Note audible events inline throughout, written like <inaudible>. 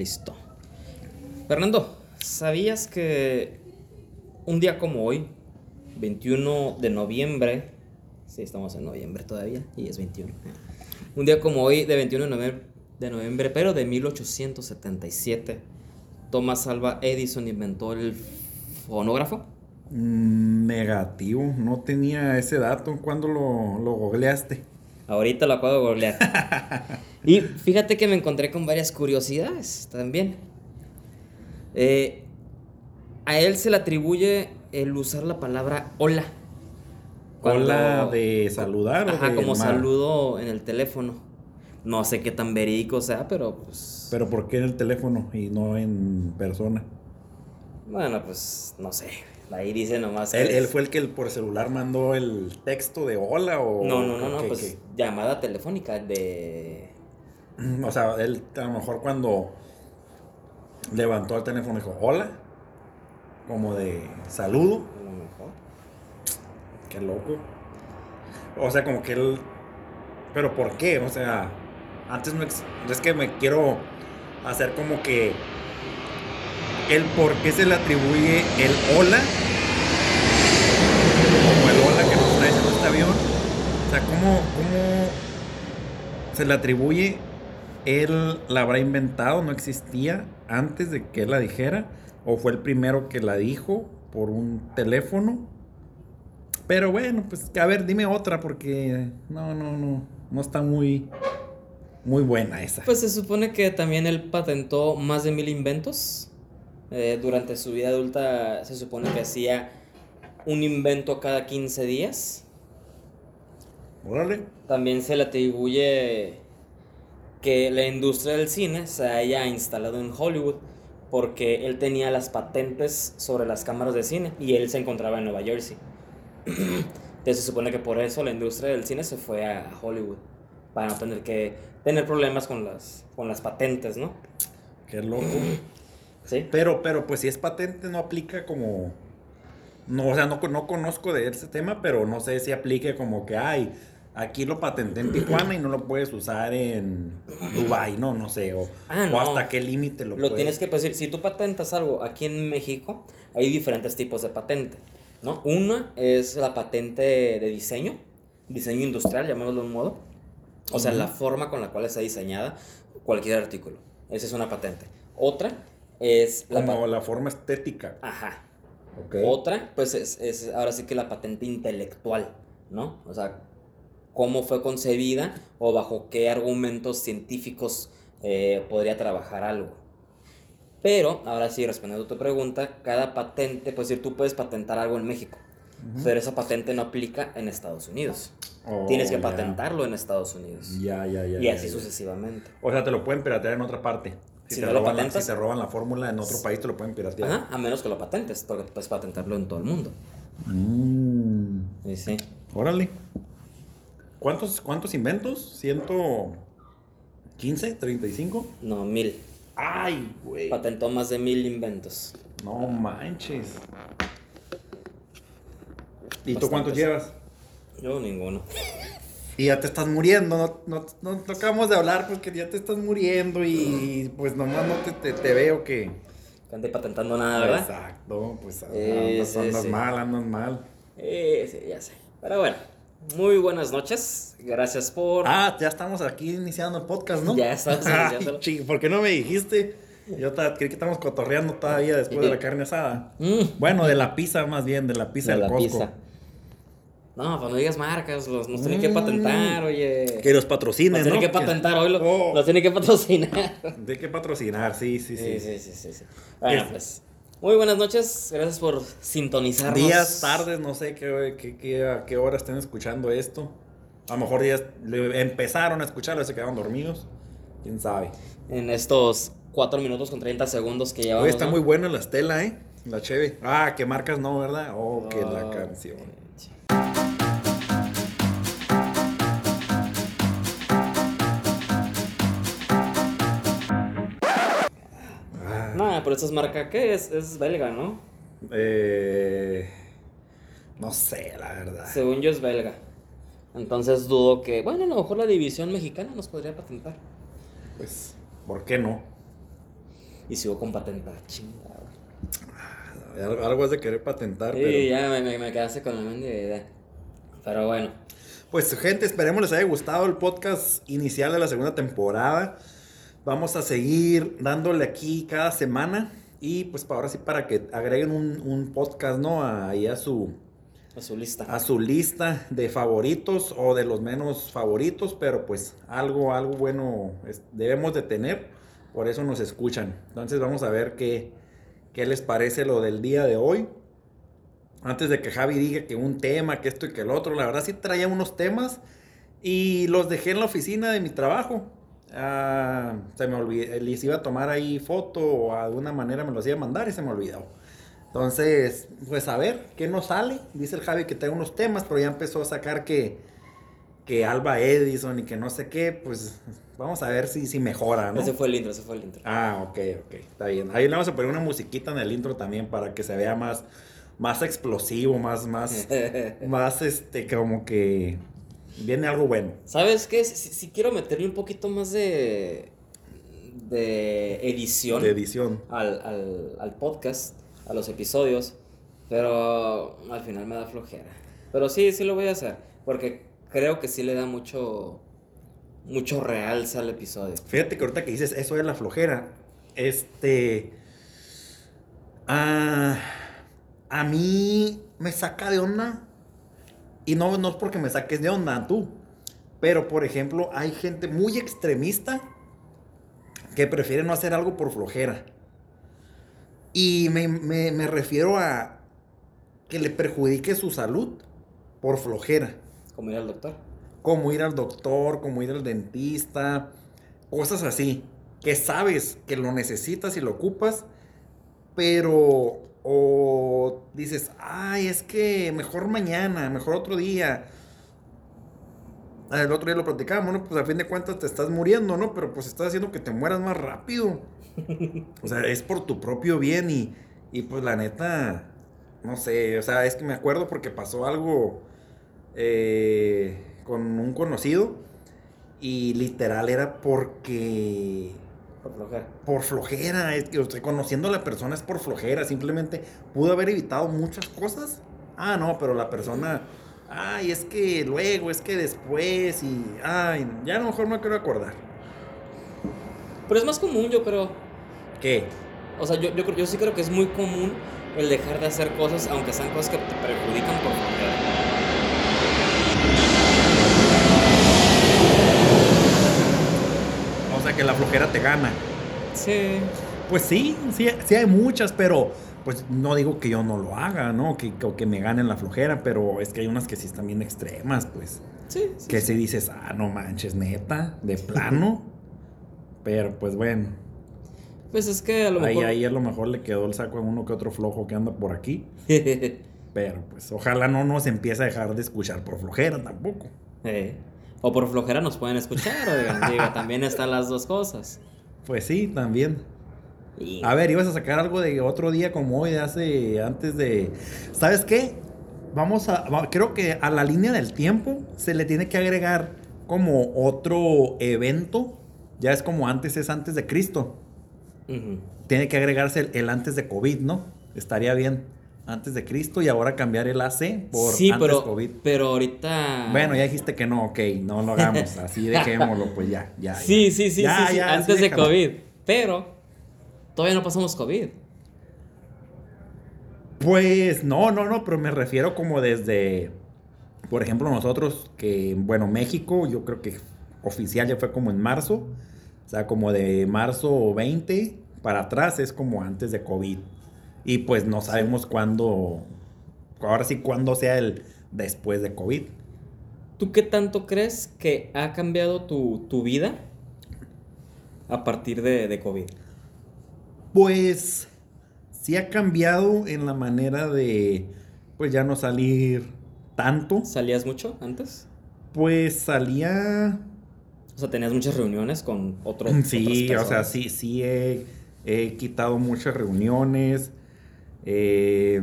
Listo. Fernando, ¿sabías que un día como hoy, 21 de noviembre, sí, estamos en noviembre todavía, y es 21. Un día como hoy, de 21 de noviembre, de noviembre pero de 1877, Thomas Alva Edison inventó el fonógrafo? Mm, negativo, no tenía ese dato. ¿Cuándo lo, lo googleaste? Ahorita lo acabo de googlear. <laughs> y fíjate que me encontré con varias curiosidades también. Eh, a él se le atribuye el usar la palabra hola. ¿Hola de saludar ajá, o de como saludo en el teléfono. No sé qué tan verídico sea, pero pues... Pero ¿por qué en el teléfono y no en persona? Bueno, pues no sé. Ahí dice nomás. ¿Él, que él es- fue el que por celular mandó el texto de hola o...? No, no, no, no, qué- pues llamada telefónica de... O sea, él a lo mejor cuando levantó el teléfono dijo hola, como de saludo. A lo mejor. Qué loco. O sea, como que él... Pero ¿por qué? O sea, antes no... ex- Es que me quiero hacer como que... El por qué se le atribuye el hola. Como el hola que nos trae en este avión. O sea, ¿cómo, se le atribuye? Él la habrá inventado, no existía antes de que él la dijera. O fue el primero que la dijo por un teléfono. Pero bueno, pues a ver, dime otra porque no, no, no, no está muy, muy buena esa. Pues se supone que también él patentó más de mil inventos. Eh, durante su vida adulta se supone que hacía un invento cada 15 días. Órale. También se le atribuye que la industria del cine se haya instalado en Hollywood porque él tenía las patentes sobre las cámaras de cine y él se encontraba en Nueva Jersey. <clears throat> Entonces se supone que por eso la industria del cine se fue a Hollywood para no tener que tener problemas con las, con las patentes, ¿no? Qué loco. Sí. Pero, pero pues si es patente no aplica como... No, o sea, no, no conozco de ese tema, pero no sé si aplique como que, ay, aquí lo patenté en Tijuana y no lo puedes usar en Dubai, no, no sé, o, Ah, o hasta qué límite lo, Lo puedes- tienes que pues, decir, si tú patentas algo aquí en México, hay diferentes tipos de patente, ¿no? Una es la patente de diseño, diseño industrial, llamémoslo de un modo. O sea, la forma con la cual está diseñada cualquier artículo. Esa es una patente. Otra es la Como la forma estética. Ajá. Otra, pues es, es ahora sí que la patente intelectual, ¿no? O sea, cómo fue concebida o bajo qué argumentos científicos eh, podría trabajar algo. Pero, ahora sí, respondiendo a tu pregunta, cada patente, pues decir, tú puedes patentar algo en México, pero esa patente no aplica en Estados Unidos. Oh, Tienes que patentarlo en Estados Unidos. Ya, ya, ya. y así sucesivamente. O sea, te lo pueden piratear en otra parte. Si te no lo roban patentas- si te roban la fórmula en otro país, te lo pueden piratear. Ajá, a menos que lo patentes, porque puedes patentarlo en todo el mundo. Mm, Y sí. órale. ¿Cuántos, ¿Cuántos inventos? ¿115? ¿35? No, mil. ¡Ay, güey! Patentó más de mil inventos. No manches. ¿Y tú cuántos llevas? Yo ninguno. Y ya te estás muriendo, no, no, acabamos de hablar porque ya te estás muriendo y pues nomás no te, te, te veo que... Ande patentando nada, ¿verdad? Exacto, pues Eh, andas, andas sí. mal, andas mal. Eh, sí, ya sé. Pero bueno, muy buenas noches. Gracias por. Ah, ya estamos aquí iniciando el podcast, ¿no? Ya estamos <laughs> chi, ¿Por qué no me dijiste? Yo creí que estamos cotorreando todavía después de la carne asada. Mm, Bueno, de la pizza más bien, de la pizza de del la Costco. pizza. No, pues no digas marcas, los, nos tienen que Mm. patentar, oye. Que los patrocinen, Nos ¿no? tienen que patentar hoy, lo- Oh. los tienen que patrocinar. <laughs> De que patrocinar, sí, sí, sí. Sí, sí, sí, sí. sí. Bueno, Es- pues. Muy buenas noches, gracias por sintonizarnos. Días, tardes, no sé qué, qué, qué- a qué hora estén escuchando esto. A lo mejor días empezaron a escucharlo y se quedaron dormidos. ¿Quién sabe? En estos 4 minutos con 30 segundos que llevamos. Oye, está ¿no? muy buena la estela, ¿eh? La cheve. Ah, que marcas no, ¿verdad? Oh, que la Oh, canción. Pero esta es marca, ¿qué es? Es belga, ¿no? eh, no sé, la verdad. Según yo es belga. Entonces dudo que, bueno, a lo mejor la división mexicana nos podría patentar. Pues, ¿por qué no? y sigo con patente. Ah, chingada. Algo has de querer patentar, Sí, pero... ya me, me, me quedaste con la idea. Pero bueno. Pues gente, esperemos les haya gustado el podcast inicial de la segunda temporada. Vamos a seguir dándole aquí cada semana. Y pues para ahora sí, para que agreguen un, un podcast, ¿no? Ahí a su, A su lista. a su lista de favoritos o de los menos favoritos. Pero pues algo, algo bueno es- debemos de tener. Por eso nos escuchan. Entonces vamos a ver qué, qué les parece lo del día de hoy. Antes de que Javi diga que un tema, que esto y que el otro, la verdad sí traía unos temas y los dejé en la oficina de mi trabajo. Ah, se me olvidó, les iba a tomar ahí foto o de alguna manera me los iba a mandar y se me olvidó. Entonces, pues a ver, ¿qué nos sale? Dice el Javi que trae unos temas, pero ya empezó a sacar que, que Alba Edison y que no sé qué, pues vamos a ver si, si mejora, ¿no? Ese fue el intro, ese fue el intro. Ah, ok, ok, está bien. Ahí le vamos a poner una musiquita en el intro también para que se vea más, más explosivo, más, más, <laughs> más, este, como que viene algo bueno. ¿Sabes qué? Si, si quiero meterle un poquito más de, de edición De edición. al, al, al podcast, a los episodios, pero al final me da flojera. Pero sí, sí lo voy a hacer, porque creo que sí le da mucho, mucho realce al episodio. Fíjate que ahorita que dices eso de la flojera, este, ah, a mí me saca de onda, y no, no es porque me saques de onda tú, pero por ejemplo, hay gente muy extremista que prefiere no hacer algo por flojera. Y me, me- me refiero a que le perjudique su salud por flojera Como ir al doctor. como ir al doctor, como ir al dentista, cosas así, que sabes que lo necesitas y lo ocupas, pero o dices, ay, es que mejor mañana, mejor otro día. Ah, El otro día lo platicábamos, ¿no? Pues a fin de cuentas te estás muriendo, ¿no? Pero pues estás haciendo que te mueras más rápido. O sea, es por tu propio bien y, y pues la neta, no sé, o sea, es que me acuerdo porque pasó algo eh, con un conocido y literal era porque Por flojera. por flojera, es que, o sea, conociendo a la persona es por flojera, simplemente pudo haber evitado muchas cosas. Ah, no, pero la persona, ay, es que luego, es que después y, ay, ya a lo mejor no me quiero acordar. Pero es más común, yo creo. ¿Qué? O sea, yo, yo sí creo que es muy común el dejar de hacer cosas, aunque sean cosas que te perjudican por flojera. O sea, que la flojera te gana. Sí. Pues sí, sí, sí hay muchas, pero pues no digo que yo no lo haga, ¿no? Que, que, que me ganen la flojera, pero es que hay unas que sí están bien extremas, pues. Sí. sí, Que sí. si dices, ah, no manches, neta, de plano. <laughs> pero pues bueno, Pues es que a lo ahí, mejor. ahí a lo mejor le quedó el saco a uno que otro flojo que anda por aquí. <laughs> Pero pues ojalá no nos empiece a dejar de escuchar por flojera tampoco. Eh, O por flojera nos pueden escuchar, oigan, <laughs> digo, también están las dos cosas. Pues sí, también. Y- A ver, ibas a sacar algo de otro día como hoy, de hace, antes de... ¿Sabes qué? Vamos a... Creo que a la línea del tiempo se le tiene que agregar como otro evento. Ya es como antes, es antes de Cristo. Tiene que agregarse el, el antes de COVID, ¿no? Estaría bien. Antes de Cristo y ahora cambiar el AC por sí, antes pero, COVID. pero ahorita. Bueno, ya dijiste que no, ok, no lo hagamos. <laughs> Así dejémoslo, pues ya, ya. Sí, ya. sí, sí, Ya, sí, antes de. COVID. Pero todavía no pasamos COVID. Pues no, no, no, pero me refiero como desde, por ejemplo, nosotros que, bueno, México, yo creo que oficial ya fue como en marzo, o sea, como de marzo 20 para atrás es como antes de COVID. Y pues no sabemos cuándo, ahora sí, cuándo sea el después de COVID. ¿Tú qué tanto crees que ha cambiado tu, tu vida a partir de, de COVID? Pues sí ha cambiado en la manera de, pues ya no salir tanto. ¿Salías mucho antes? Pues salía O sea, tenías muchas reuniones con otros. Sí, o sea, sí, sí he, he quitado muchas reuniones. Eh,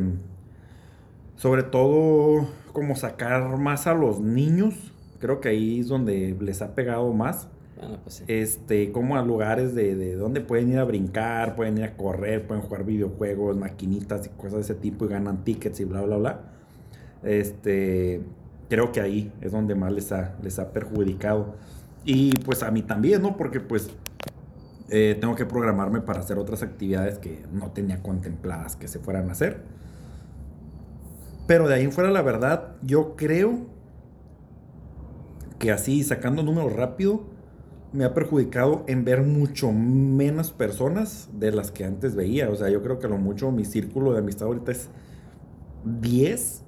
sobre todo, como sacar más a los niños. Creo que ahí es donde les ha pegado más. Bueno, pues sí. Este, como a lugares de, de donde pueden ir a brincar, pueden ir a correr, pueden jugar videojuegos, maquinitas y cosas de ese tipo y ganan tickets y bla, bla, bla. Este, creo que ahí es donde más les ha, les ha perjudicado. Y pues a mí también, ¿no? Porque pues eh, tengo que programarme para hacer otras actividades que no tenía contempladas que se fueran a hacer. Pero de ahí en fuera, la verdad, yo creo que así, sacando números rápido, me ha perjudicado en ver mucho menos personas de las que antes veía. O sea, yo creo que a lo mucho mi círculo de amistad ahorita es 10.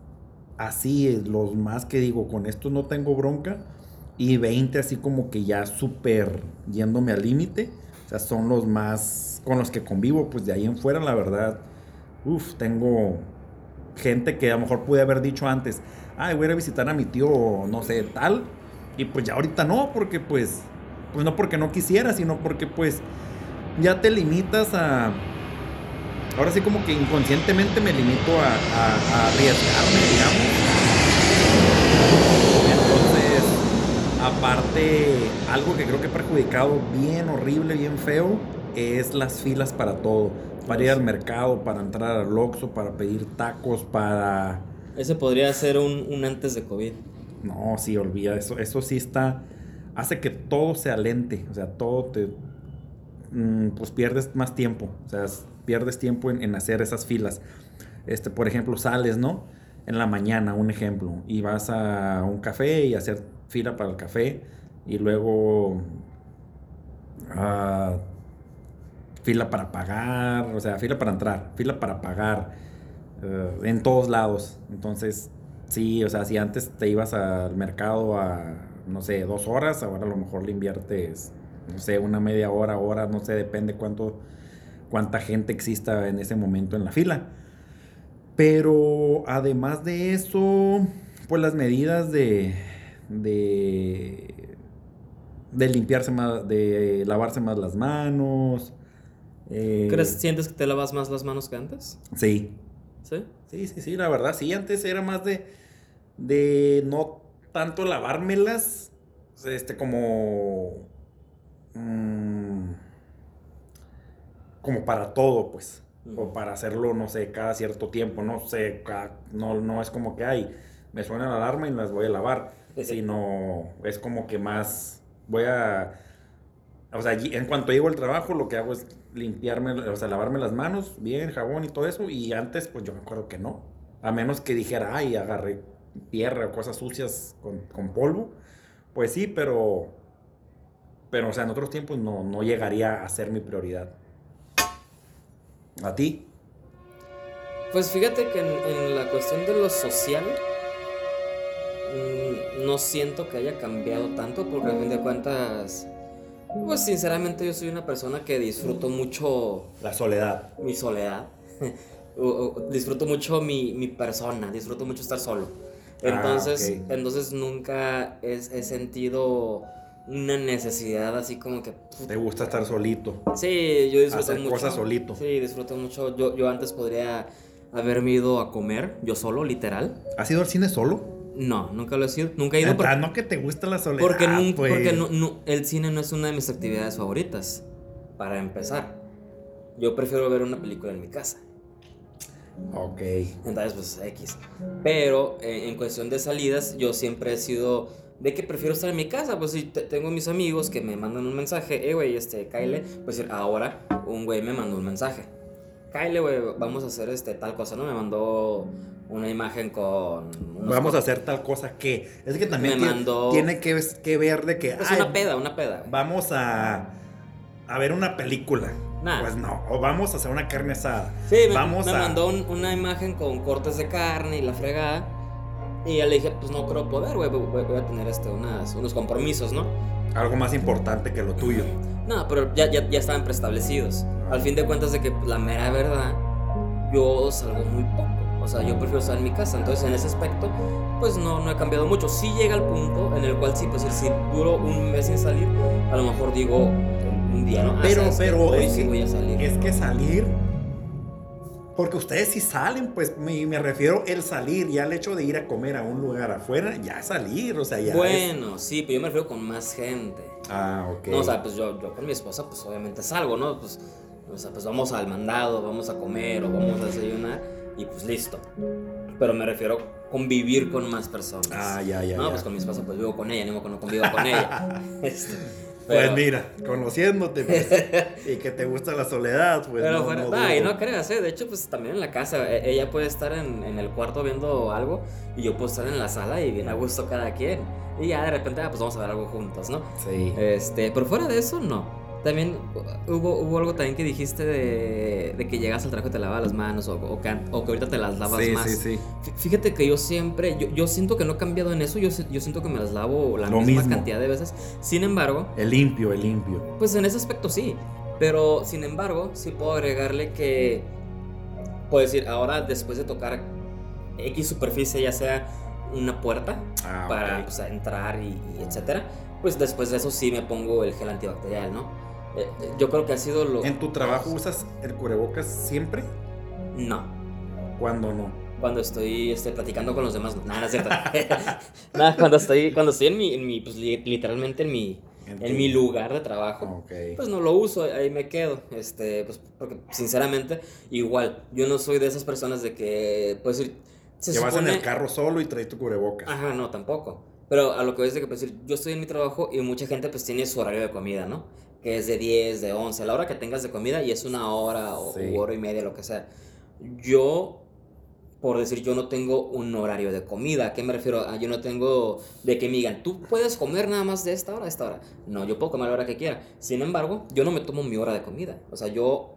Así, los más que digo, con esto no tengo bronca. Y 20 así como que ya súper yéndome al límite. O sea, son los más con los que convivo. Pues de ahí en fuera, la verdad, uff, tengo gente que a lo mejor pude haber dicho antes, ay, voy a ir a visitar a mi tío, no sé, tal. Y pues ya ahorita no, porque pues, pues no porque no quisiera, sino porque pues ya te limitas a... Ahora sí como que inconscientemente me limito a, a, a arriesgarme, digamos. Aparte, algo que creo que ha perjudicado bien horrible, bien feo, es las filas para todo. Para ir al mercado, para entrar al Oxxo, para pedir tacos, para... Ese podría ser un, un antes de COVID. No, sí, olvida, eso, eso sí está, hace que todo sea lente, o sea, todo te, mm, pues pierdes más tiempo, o sea, pierdes tiempo en, en, hacer esas filas. Este, por ejemplo, sales, ¿no? En la mañana, un ejemplo, y vas a un café y hacer fila para el café, y luego uh, fila para pagar, o sea, fila para entrar, fila para pagar, uh, en todos lados. Entonces, Sí, o sea, si antes te ibas al mercado a, no sé, dos horas, ahora a lo mejor le inviertes, no sé, una media hora, hora, no sé, depende cuánto, cuánta gente exista en ese momento en la fila. Pero además de eso, pues las medidas de, de, de limpiarse más, de lavarse más las manos. Eh, ¿Crees, sientes que te lavas más las manos que antes? Sí. ¿Sí? Sí, sí, sí, la verdad, sí, antes era más de, de no tanto lavármelas, este, como, mmm, como para todo, pues, o para hacerlo, no sé, cada cierto tiempo, no sé, cada, no, no es como que, ay, me suena la alarma y las voy a lavar, sino es como que más, voy a, o sea, en cuanto llego al trabajo, lo que hago es limpiarme, o sea, lavarme las manos, bien, jabón y todo eso. Y antes, pues yo me acuerdo que no. A menos que dijera, ay, agarré tierra o cosas sucias con, con, polvo. Pues sí, pero. Pero, o sea, en otros tiempos no, no llegaría a ser mi prioridad. ¿A ti? Pues fíjate que en, en la cuestión de lo social. No siento que haya cambiado tanto, porque a fin de cuentas pues sinceramente yo soy una persona que disfruto mucho... La soledad. Mi soledad. <laughs> disfruto mucho mi, mi, persona, disfruto mucho estar solo. Entonces, ah, okay. entonces nunca he, he, sentido una necesidad así como que... ¿Te gusta estar solito? Sí, yo disfruto Hacer mucho. cosas solito. Sí, disfruto mucho. Yo, yo antes podría haberme ido a comer, yo solo, literal. ¿Has ido al cine solo? No, nunca lo he sido. Nunca he ido. Porque, no que te gusta la soledad. Porque, nunca, pues. porque no, no, el cine no es una de mis actividades favoritas. Para empezar. Yo prefiero ver una película en mi casa. Ok. Entonces, pues X. Pero eh, en cuestión de salidas, yo siempre he sido de que prefiero estar en mi casa. Pues si tengo mis amigos que me mandan un mensaje, eh, güey, este, Kyle, pues ahora un güey me mandó un mensaje. Kyle, güey, vamos a hacer este tal cosa, ¿no? Me mandó una imagen con... Vamos a hacer tal cosa que... Es que también tiene, mandó, tiene que, que, ver de que... Es una peda, una peda. Vamos a, a ver una película. Nah. Pues no, o vamos a hacer una carne asada. Sí, vamos me, me a... mandó un, una imagen con cortes de carne y la fregada. Y ya le dije, pues no creo poder, güey, voy, voy, a tener este, unas, unos compromisos, ¿no? Algo más importante que lo tuyo. No, pero ya, ya, ya estaban preestablecidos. Ah. Al fin de cuentas de que la mera verdad, yo salgo muy poco. O sea, yo prefiero estar en mi casa. Entonces, en ese aspecto, pues no, no he cambiado mucho. Sí llega el punto en el cual sí, pues si duro un mes sin salir, a lo mejor digo un día, ¿no? Pero, pero, es, sí voy a salir. es que salir, Porque ustedes sí salen, pues me, me refiero el salir, ya el hecho de ir a comer a un lugar afuera, ya salir, o sea, ya. es- Bueno, sí, pero yo me refiero con más gente. Ah, ok. No, o sea, pues yo, yo con mi esposa, pues obviamente salgo, ¿no? Pues, o sea, pues vamos al mandado, vamos a comer o vamos a desayunar y pues listo. Pero me refiero a convivir con más personas. Ah, ya, ya, No, ya. pues con mi esposa, pues vivo con ella, ni modo que no convivo con ella. <laughs> Este, Pues mira, conociéndote pues, y que te gusta la soledad, pues. Pero no, fuera, no nah, y no creas, ¿eh? De hecho, pues también en la casa, e- ella puede estar en, en el cuarto viendo algo y yo puedo estar en la sala y bien a gusto cada quien. Y ya de repente, ah, pues vamos a ver algo juntos, ¿no? Sí. Este, pero fuera de eso, no. También hubo, hubo algo también que dijiste de, de que llegas al trabajo y te lavas las manos o, o que, o que ahorita te las lavas sí, más. sí, sí. Fí- Fíjate que yo siempre, yo, yo siento que no he cambiado en eso, yo, yo siento que me las lavo la Lo misma mismo. cantidad de veces. Sin embargo, El limpio, el limpio. pues en ese aspecto sí. Pero sin embargo, sí puedo agregarle que, puedo decir, ahora después de tocar X superficie, ya sea una puerta Ah, para pues, entrar y, y etcétera, pues después de eso sí me pongo el gel antibacterial, ¿no? Eh, yo creo que ha sido lo... ¿En tu trabajo usas el cubrebocas siempre? No. ¿Cuándo no? Cuando estoy este, platicando con los demás, no, nada, no es cierto. <laughs> Nada, cuando estoy, cuando estoy en mi, en mi pues, li- literalmente en mi, En mi lugar de trabajo. Ok. Pues no lo uso, ahí me quedo. Este, pues porque sinceramente, igual, yo no soy de esas personas de que, pues se que vas en supone- el carro solo y traes tu cubrebocas. Ajá, no, tampoco. Pero a lo que voy es de que, pues, decir, yo estoy en mi trabajo y mucha gente, pues, tiene su horario de comida, ¿no? Que es de 10, de 11, a la hora que tengas de comida y es una hora o Sí. hora y media, lo que sea. Yo, por decir, yo no tengo un horario de comida. ¿A qué me refiero? Ah, yo no tengo de que me digan, tú puedes comer nada más de esta hora a esta hora. No, yo puedo comer a la hora que quiera. Sin embargo, yo no me tomo mi hora de comida. O sea, yo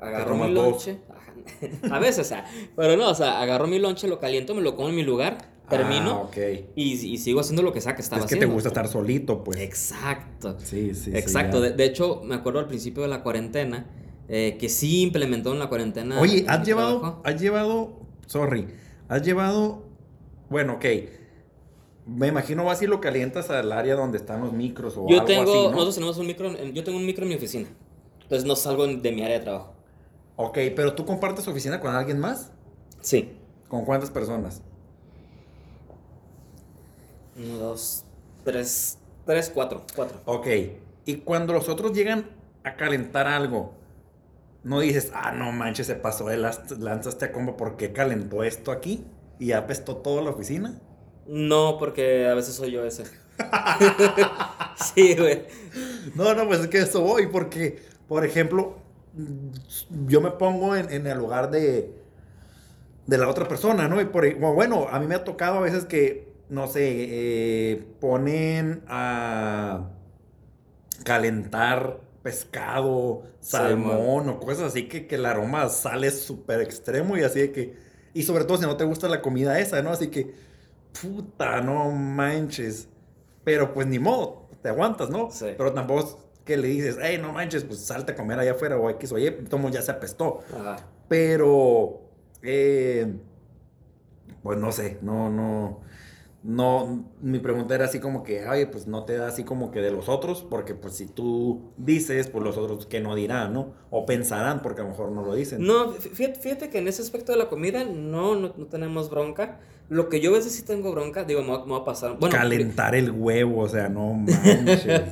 agarro mi lonche. <laughs> A veces, o sea, pero no, o sea, agarro mi lonche, lo caliento, me lo como en mi lugar, termino. Ah. Y, y sigo haciendo lo que sea que estaba Es que te haciendo. gusta estar solito, pues. Exacto. Sí, sí, sí. Exacto. ya. de, de hecho, me acuerdo al principio de la cuarentena, eh, que sí implementó en la cuarentena. Oye, has llevado, trabajo. has llevado, sorry, has llevado, bueno, ok. Me imagino vas y lo calientas al área donde están los micros o Yo algo tengo, así, ¿no? nosotros tenemos un micro, yo tengo un micro en mi oficina. Entonces no salgo de mi área de trabajo. Ok, pero tú compartes oficina con alguien más? Sí. ¿Con cuántas personas? Uno, dos, tres, tres, cuatro, cuatro. Ok, y cuando los otros llegan a calentar algo, no dices, ah, no manches, se pasó de las- lanzaste a combo porque calentó esto aquí y apestó toda la oficina. No, porque a veces soy yo ese. <laughs> sí, güey. No, no, pues es que eso voy, porque, por ejemplo, yo me pongo en, en el lugar de, de la otra persona, ¿no? Y por, bueno, a mí me ha tocado a veces que, no sé, eh, ponen a calentar pescado, salmón o cosas así que, que el aroma sale súper extremo y así de que, y sobre todo si no te gusta la comida esa, ¿no? Así que, puta, no manches. Pero pues ni modo, te aguantas, ¿no? Sí. Pero tampoco que le dices, hey, no manches, pues salte a comer allá afuera o X, oye, tomo ya se apestó. Ajá. Pero, eh, pues no sé, no, no, no, mi pregunta era así como que, oye, pues no te da así como que de los otros, porque pues si tú dices, pues los otros que no dirán, ¿no? O pensarán, porque a lo mejor no lo dicen. No, fí- fíjate, fíjate que en ese aspecto de la comida no, no, no tenemos bronca. Lo que yo a veces sí tengo bronca, digo, me va, me va a pasar. Bueno, Calentar el huevo, o sea, no <laughs> manches.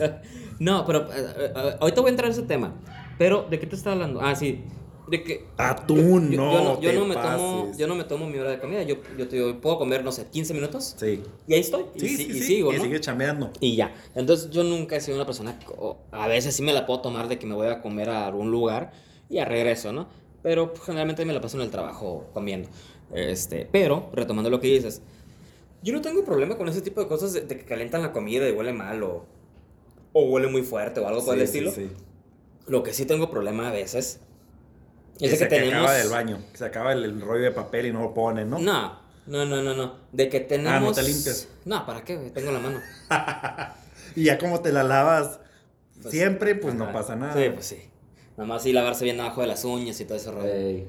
No, pero eh, eh, ahorita voy a entrar a ese tema. Pero, ¿de qué te estaba hablando? Ah, sí. De que. Atún, yo, no, yo no, yo te no me tomo, pases. yo no me tomo mi hora de comida. Yo, yo te digo, puedo comer, no sé, 15 minutos. Sí. Y ahí estoy. Y, Sí, si- sí, y sí, sigo, y ¿no? sigue chambeando. Y ya. Entonces yo nunca he sido una persona, que- a veces sí me la puedo tomar de que me voy a comer a algún lugar y ya regreso, ¿no? Pero pues, generalmente me la paso en el trabajo comiendo. Este, pero, retomando lo que dices, yo no tengo problema con ese tipo de cosas de, de que calientan la comida y huele mal o, o huele muy fuerte o algo por el estilo. sí. Lo que sí tengo problema a veces Ese que que tenemos... acaba del baño, que se acaba el, el rollo de papel y no lo ponen, ¿no? No, no, no, no, no. De que tenemos... Ah, ¿no te limpias? No, ¿para qué? Tengo la mano. <laughs> Y ya como te la lavas Pues, siempre, pues no pasa nada. Sí, pues sí. Nada más sí lavarse bien abajo de las uñas y todo ese rollo.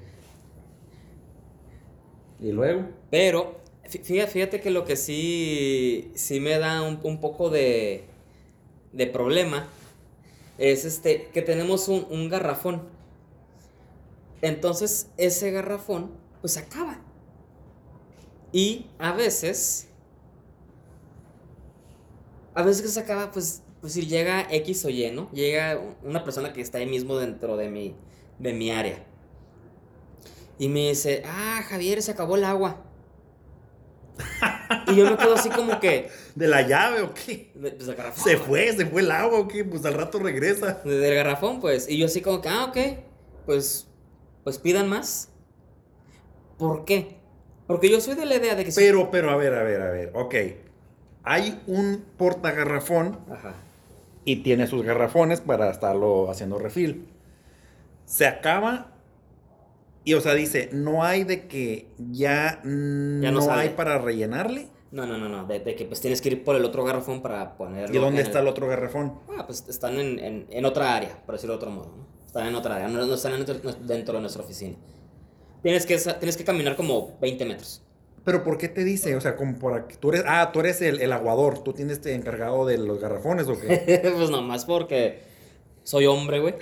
¿Y luego? Pero, fí- fíjate, fíjate que lo que sí, sí me da un, un poco de, de problema es este, que tenemos un, un garrafón. Entonces ese garrafón pues acaba. Y a veces, a veces que se acaba, pues, pues si llega X o Y, ¿no? Llega una persona que está ahí mismo dentro de mi, de mi área. Y me dice, ah, Javier, se acabó el agua. y yo me quedo así como que... ¿De la llave o qué? de- pues, del garrafón, Se fue, se fue el agua o qué, pues al rato regresa. Del garrafón, pues. Y yo así como que, ah, ok. Pues, pues pidan más. ¿Por qué? Porque yo soy de la idea de que si- Pero, pero, a ver, a ver, a ver, ok. Hay un portagarrafón Ajá. y tiene sus garrafones para estarlo haciendo refil. Se acaba y, o sea, dice, no hay de que ya, mm, Ya no no, hay para rellenarle. No, no, no, no. De, de que pues tienes que ir por el otro garrafón para ponerlo. ¿Y dónde está el otro garrafón? Ah, pues están en, en, en otra área, por decirlo de otro modo. ¿no? Están en otra área, no, no están dentro, dentro de nuestra oficina. Tienes que, tienes que caminar como 20 metros. Pero ¿por qué te dice? O sea, como que tú eres, ah, tú eres el, el aguador, tú tienes este encargado de los garrafones o qué? <laughs> pues nomás porque soy hombre, güey.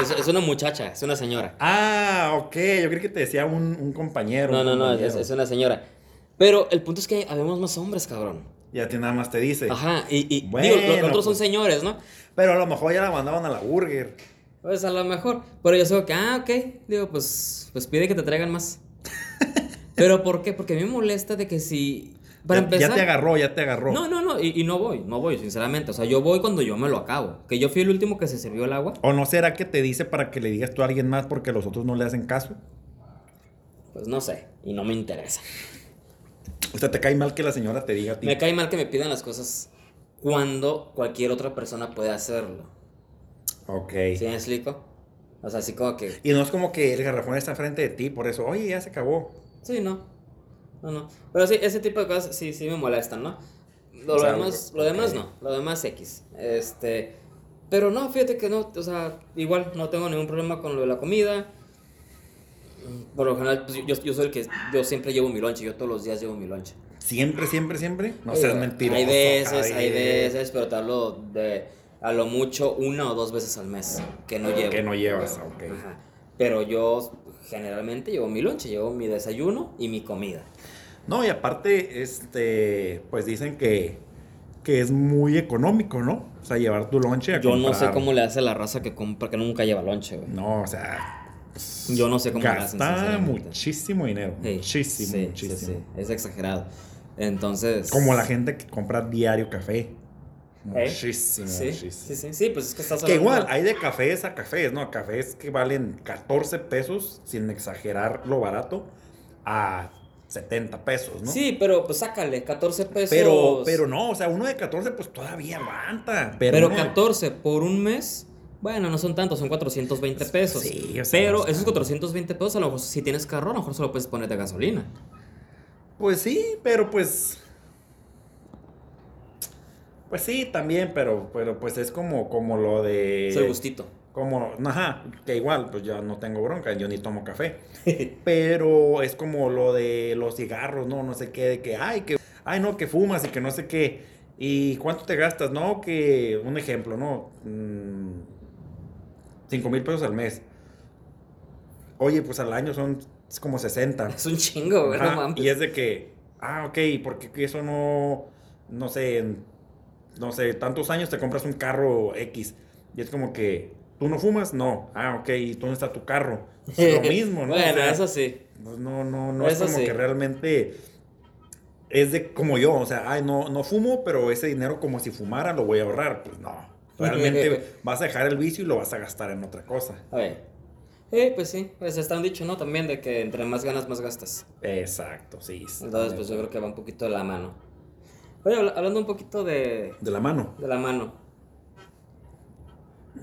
Es, es- es una muchacha, es una señora. ah, ok, yo creí que te decía un, un compañero. No, un no, no, es, es una señora. Pero el punto es que habemos más hombres, cabrón. Y a ti nada más te dice. Ajá, y, y Bueno, digo, los otros son pues. señores, ¿no? Pero a lo mejor ya la mandaban a la burger. Pues a lo mejor. Pero yo soy que, ah, ok. Digo, pues, pues pide que te traigan más. <laughs> ¿Pero por qué? Porque a mí me molesta de que si. Para ya, empezar. ya te agarró, ya te agarró. No, no, no. Y, y no voy, no voy, sinceramente. O sea, yo voy cuando yo me lo acabo. Que yo fui el último que se sirvió el agua. ¿O no será que te dice para que le digas tú a alguien más porque los otros no le hacen caso? Pues no sé. Y no me interesa. O sea, te cae mal que la señora te diga a ti. Me cae mal que me pidan las cosas cuando cualquier otra persona puede hacerlo. Ok. ¿Sí me explico? O sea, así como que. Y no es como que el garrafón está enfrente de ti, por eso, oye, ya se acabó. Sí, no. No, no. Pero sí, ese tipo de cosas sí, sí me molestan, ¿no? Lo, O sea, demás, lo ok. demás no. Lo demás X. Este. Pero no, fíjate que no. O sea, igual no tengo ningún problema con lo de la comida. Por lo general, pues, yo, yo soy el que. Yo siempre llevo mi lonche. Yo todos los días llevo mi lonche. Siempre, siempre, siempre. No seas mentiroso. Hay veces, hay veces, pero te hablo de. A lo mucho una o dos veces al mes que no llevo. Que no llevas, ok. Ajá. Pero yo generalmente llevo mi lonche, llevo mi desayuno y mi comida. No, y aparte, este, pues dicen que, que es muy económico, ¿no? O sea, llevar tu lonche a Yo no sé cómo le hace la raza que compra, que nunca lleva lonche, güey. No, o sea, Yo no sé cómo gasta muchísimo dinero. Sí, muchísimo, sí, muchísimo. sí, es exagerado. Entonces. Como la gente que compra diario café. ¿Eh? Muchísimo, Sí, muchísimo. sí, sí, sí, pues es que estás Que hablando- igual, hay de cafés a cafés, ¿no? Cafés que valen 14 pesos, sin exagerar lo barato, a 70 pesos, ¿no? Sí, pero pues sácale, 14 pesos. Pero, pero no, o sea, uno de 14 pues todavía aguanta. Pero, Pero no- 14 por un mes. Bueno, no son tantos, son 420 pesos. Sí, o sea, pero o sea- esos 420 pesos, a lo mejor si tienes carro, a lo mejor solo puedes poner de gasolina. Pues sí, pero pues... Pues sí, también, pero, pero pues es como, como lo de... El gustito. Como, ajá, que igual, pues yo no tengo bronca, yo ni tomo café. <laughs> Pero es como lo de los cigarros, ¿no? No sé qué, de que, ay, que, ay, no, que fumas y que no sé qué. ¿Y cuánto te gastas? No, que, un ejemplo, ¿no? Mm, Cinco mil pesos al mes. Oye, pues al año son es como 60. <laughs> Es un chingo, Ajá, mames. y es de que, ah, ok, porque eso no, no sé, en, no sé, tantos años te compras un carro X. Y es como que, ¿tú no fumas? No. Ah, ok, ¿y dónde está tu carro? Es lo <laughs> mismo, ¿no? O bueno, sea, eso sí. pues no, no, no es Eso como sí. que realmente es de como yo, o sea, ay, no, no fumo, pero ese dinero como si fumara lo voy a ahorrar. Pues no. <laughs> Realmente vas a dejar el vicio y lo vas a gastar en otra cosa. A ver. Eh, pues sí, pues está un dicho, ¿no? También de que entre más ganas, más gastas. Exacto, sí. Entonces, pues yo creo que va un poquito de la mano. Oye, habla- hablando un poquito de, De la mano. de la mano.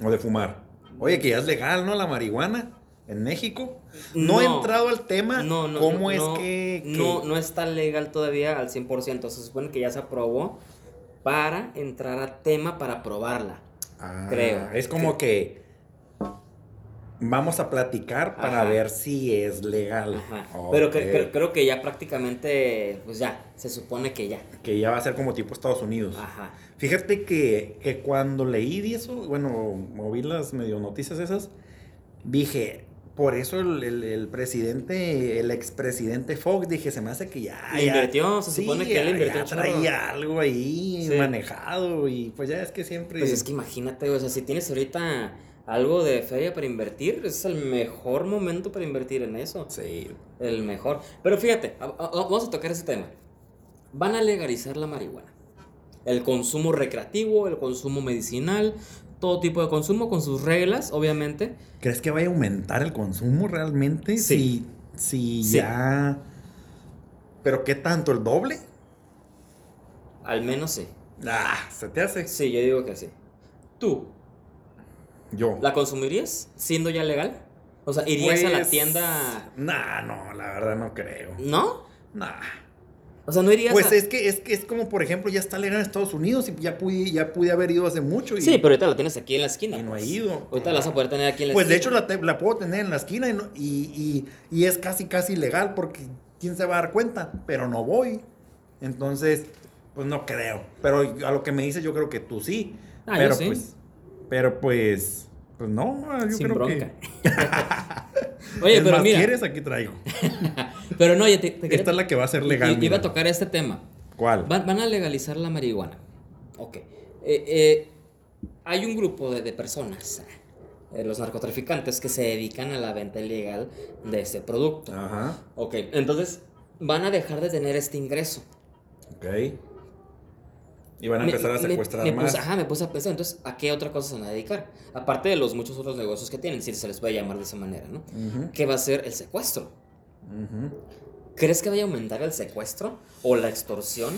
O de fumar. Oye, que ya es legal, ¿no? La marihuana en México. No, he No. entrado al tema. No, no, ¿Cómo no, es que- No, no está legal todavía al 100%. Se supone que ya se aprobó para entrar a tema para probarla. Ah, creo. Es como que vamos a platicar para Ajá. ver si es legal. Ajá. Ok. Pero que- que- creo que ya prácticamente, pues ya, se supone que ya. Que ya va a ser como tipo Estados Unidos. Ajá. Fíjate que, que cuando leí de eso, bueno, moví las medio noticias esas, dije, por eso el, el, el presidente, el expresidente Fox, dije, se me hace que ya. Le ya- invirtió, se sí, supone que él invirtió ya traía algo ahí Sí. manejado y pues ya es que siempre. Pues es que imagínate, o sea, si tienes ahorita algo de feria para invertir, es el mejor momento para invertir en eso. Sí. El mejor. Pero fíjate, vamos a tocar ese tema. Van a legalizar la marihuana. El consumo recreativo, el consumo medicinal, todo tipo de consumo con sus reglas, obviamente. ¿Crees que vaya a aumentar el consumo realmente? Sí. Si, si Sí. ya. ¿Pero qué tanto? ¿El doble? Al menos sí. Ah, se te hace. Sí, yo digo que sí. ¿Tú Yo. la consumirías siendo ya legal? O sea, irías a la Pues, tienda. Nah, no, la verdad no creo. ¿No? Nah. O sea, no irías Pues a... es que, es que es como, por ejemplo, ya está legal en Estados Unidos y ya pude, ya pude haber ido hace mucho. Y, Sí, pero ahorita la tienes aquí en la esquina. y no he pues. ido. Ahorita la vas a poder tener aquí en la Pues de hecho esquina. la, la puedo tener en la esquina y, no- y, y- y es casi, casi legal porque quién se va a dar cuenta, pero no voy. Entonces, pues no creo. Pero a lo que me dices, yo creo que tú sí. Ah, yo pero sí. pues, pero pues, pues no, yo Sin creo bronca. que. <laughs> Oye, Es pero más, mira. ¿quieres? Aquí traigo. <laughs> Pero no, oye, te, te Esta es la que va a ser legal. i- Iba a tocar este tema. ¿Cuál? Van, van a legalizar la marihuana. Ok. Eh, eh, hay un grupo de, de personas, eh, los narcotraficantes, que se dedican a la venta ilegal de este producto. Ajá. Ok, entonces van a dejar de tener este ingreso. Ok. Y van a Me- empezar a me- secuestrar me más. puse- ajá, me puse a pensar, entonces, ¿a qué otra cosa se van a dedicar? Aparte de los muchos otros negocios que tienen, si se les puede llamar de esa manera, ¿no? Ujú, ¿Qué va a ser el secuestro? ujú. ¿Crees que vaya a aumentar el secuestro? ¿O la extorsión?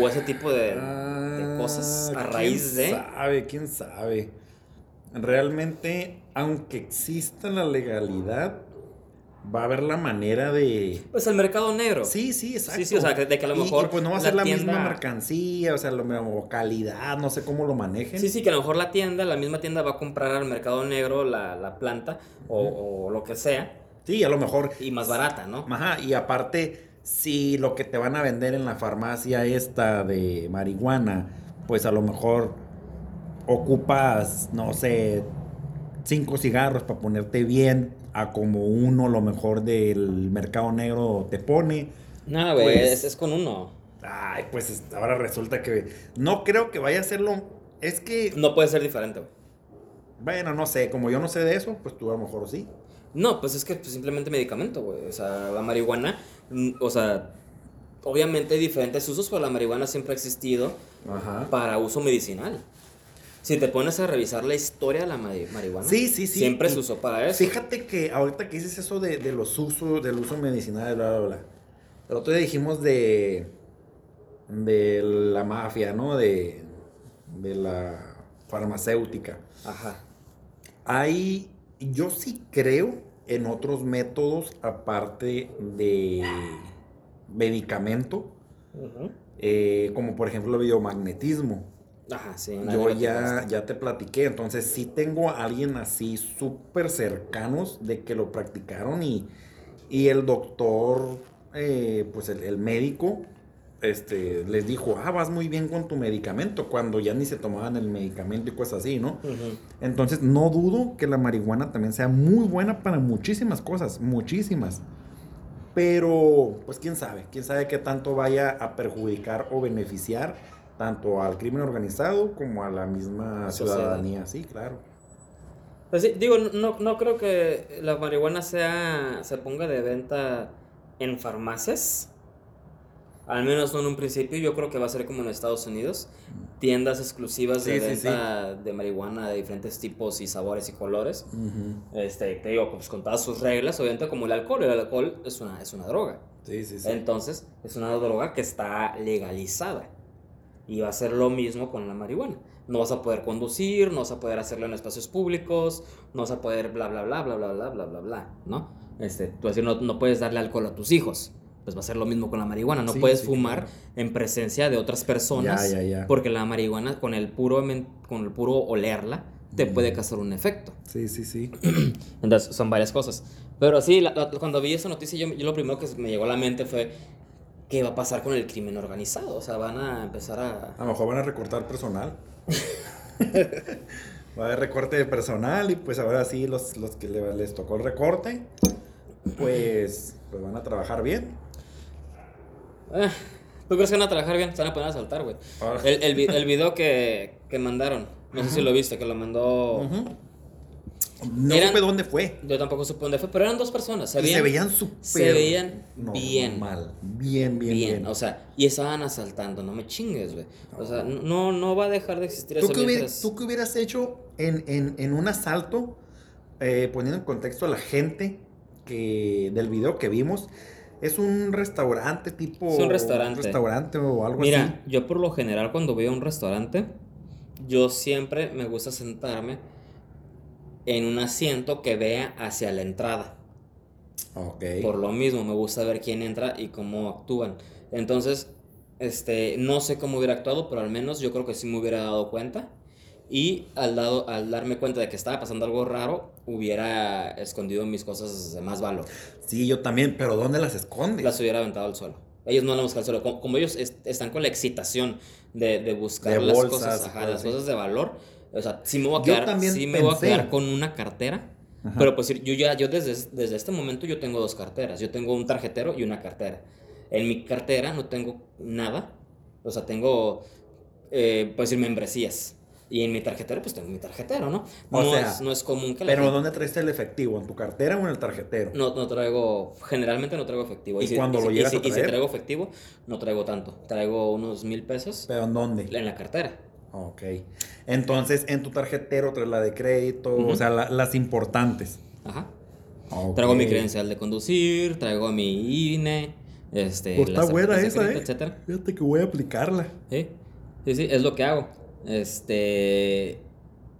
¿O ese tipo de, de cosas a Ah, raíz ¿quién de...? sabe? ¿Quién sabe? Realmente, aunque exista la legalidad, va a haber la manera de... Pues el mercado negro. Sí, sí, exacto. Sí, sí, o sea, de que a lo Y- mejor y pues no va a ser la tienda- misma mercancía, o sea, la misma calidad, no sé cómo lo manejen. Sí, sí, que a lo mejor la tienda, la misma tienda va a comprar al mercado negro la, la planta o, o lo que sea Sí, a lo mejor. y más barata, ¿no? Ajá, y aparte, si lo que te van a vender en la farmacia esta de marihuana, pues a lo mejor ocupas, no sé, cinco cigarros para ponerte bien, a como uno lo mejor del mercado negro te pone. No, güey, Pues- es, es con uno. Ay, pues es- ahora resulta que no creo que vaya a hacerlo. Es que, No puede ser diferente, güey. bueno, no sé, como yo no sé de eso, pues tú a lo mejor sí. No, pues es que pues, simplemente medicamento, güey. O sea, la marihuana, mm, o sea, obviamente hay diferentes usos, pero la marihuana siempre ha existido Ajá. para uso medicinal. Si te pones a revisar la historia de la mari- marihuana, Sí, sí, sí. siempre Y se usó para eso. Fíjate que ahorita que dices eso de, de los usos, del uso medicinal, bla, bla, bla. El otro día dijimos de, de la mafia, ¿no? De, de la farmacéutica. Ajá. Hay, yo sí creo en otros métodos aparte de medicamento, eh, como por ejemplo el biomagnetismo. Ajá, sí. una Yo ya, ya te platiqué, entonces sí tengo a alguien así súper cercanos de que lo practicaron y, y el doctor, eh, pues el, el médico, este, les dijo, ah, vas muy bien con tu medicamento, cuando ya ni se tomaban el medicamento y cosas así, ¿no? Entonces no dudo que la marihuana también sea muy buena para muchísimas cosas, muchísimas. Pero, pues quién sabe, quién sabe qué tanto vaya a perjudicar o beneficiar tanto al crimen organizado como a la misma ciudadanía. Sí, claro. Pues sí, digo, no, no creo que la marihuana sea se ponga de venta en farmacias. Al menos no en un principio. Yo creo que va a ser como en Estados Unidos. Tiendas exclusivas de Sí, sí, venta de marihuana de diferentes tipos y sabores y colores. Este, te digo, pues con todas sus reglas, obviamente como el alcohol. El alcohol es una, es una droga. Sí, sí, sí. Entonces, es una droga que está legalizada. Y va a ser lo mismo con la marihuana. No vas a poder conducir, no vas a poder hacerlo en espacios públicos, no vas a poder bla, bla, bla, bla, bla, bla, bla, bla, bla, ¿no? Este, tú decir, no, no puedes darle alcohol a tus hijos. Pues va a ser lo mismo con la marihuana. No Sí, puedes sí, fumar claro. en presencia de otras personas. Ya, ya, ya. Porque la marihuana, con el puro, con el puro olerla, te Mm. puede causar un efecto. Sí, sí, sí. Entonces, son varias cosas. Pero sí, la- la- cuando vi esa noticia, yo, yo lo primero que me llegó a la mente fue, ¿qué va a pasar con el crimen organizado? O sea, van a empezar a... A lo mejor van a recortar personal. <laughs> Va a haber recorte de personal y pues ahora sí los, los que le- les tocó el recorte, pues, pues van a trabajar bien. Eh, ¿Tú crees que van a trabajar bien? Se van a poner a saltar, güey. Ah. El, el, vi- el video que, que mandaron, no sé si lo viste, que lo mandó... No Eran- supe dónde fue. Yo tampoco supe dónde fue, pero eran dos personas. Se Y veían, se veían súper. se veían bien. Mal. Bien, bien, bien, bien. O sea, y estaban asaltando, no me chingues, güey. O sea, no, no va a dejar de existir ¿Tú eso qué, mientras- tú qué hubieras hecho en, en- en un asalto, eh, poniendo en contexto a la gente que del video que vimos? Es un restaurante tipo. Es un restaurante. restaurante o algo Mira, así. yo por lo general cuando voy a un restaurante, yo siempre me gusta sentarme en un asiento que vea hacia la entrada. Ok. Por lo mismo, me gusta ver quién entra y cómo actúan. Entonces, este, no sé cómo hubiera actuado, pero al menos yo creo que sí me hubiera dado cuenta. Y al, dado, al darme cuenta de que estaba pasando algo raro, hubiera escondido mis cosas de más valor. Sí, yo también, pero ¿dónde las escondes? Las hubiera aventado al suelo. Ellos no las buscan al suelo. Como, como ellos est- están con la excitación de, de buscar De las bolsas, cosas, ajá, las cosas de valor. O sea, sí me voy a quedar, también sí me voy a quedar con una cartera. Ajá. Pero pues yo ya, yo desde, desde este momento yo tengo dos carteras. Yo tengo un tarjetero y una cartera. En mi cartera no tengo nada. O sea, tengo, eh, pues decir, membresías. Y en mi tarjetero, pues tengo mi tarjetero, ¿no? O no, sea, es, no es común que la Pero gente- ¿dónde traes el efectivo? ¿En tu cartera o en el tarjetero? no, no traigo, generalmente no traigo efectivo. ¿Y cuando lo si- llegas si- a y si traer? traigo efectivo, no traigo tanto. Traigo unos mil pesos ¿Pero en dónde? en la cartera. Ok. Entonces, en tu tarjetero traes la de crédito, o sea, la- las importantes. Ajá. Traigo mi credencial de conducir, traigo mi INE, este, Pues está buena esa, crédito, ¿eh? etcétera. Fíjate que voy a aplicarla. Sí, sí, sí, es lo que hago. Este.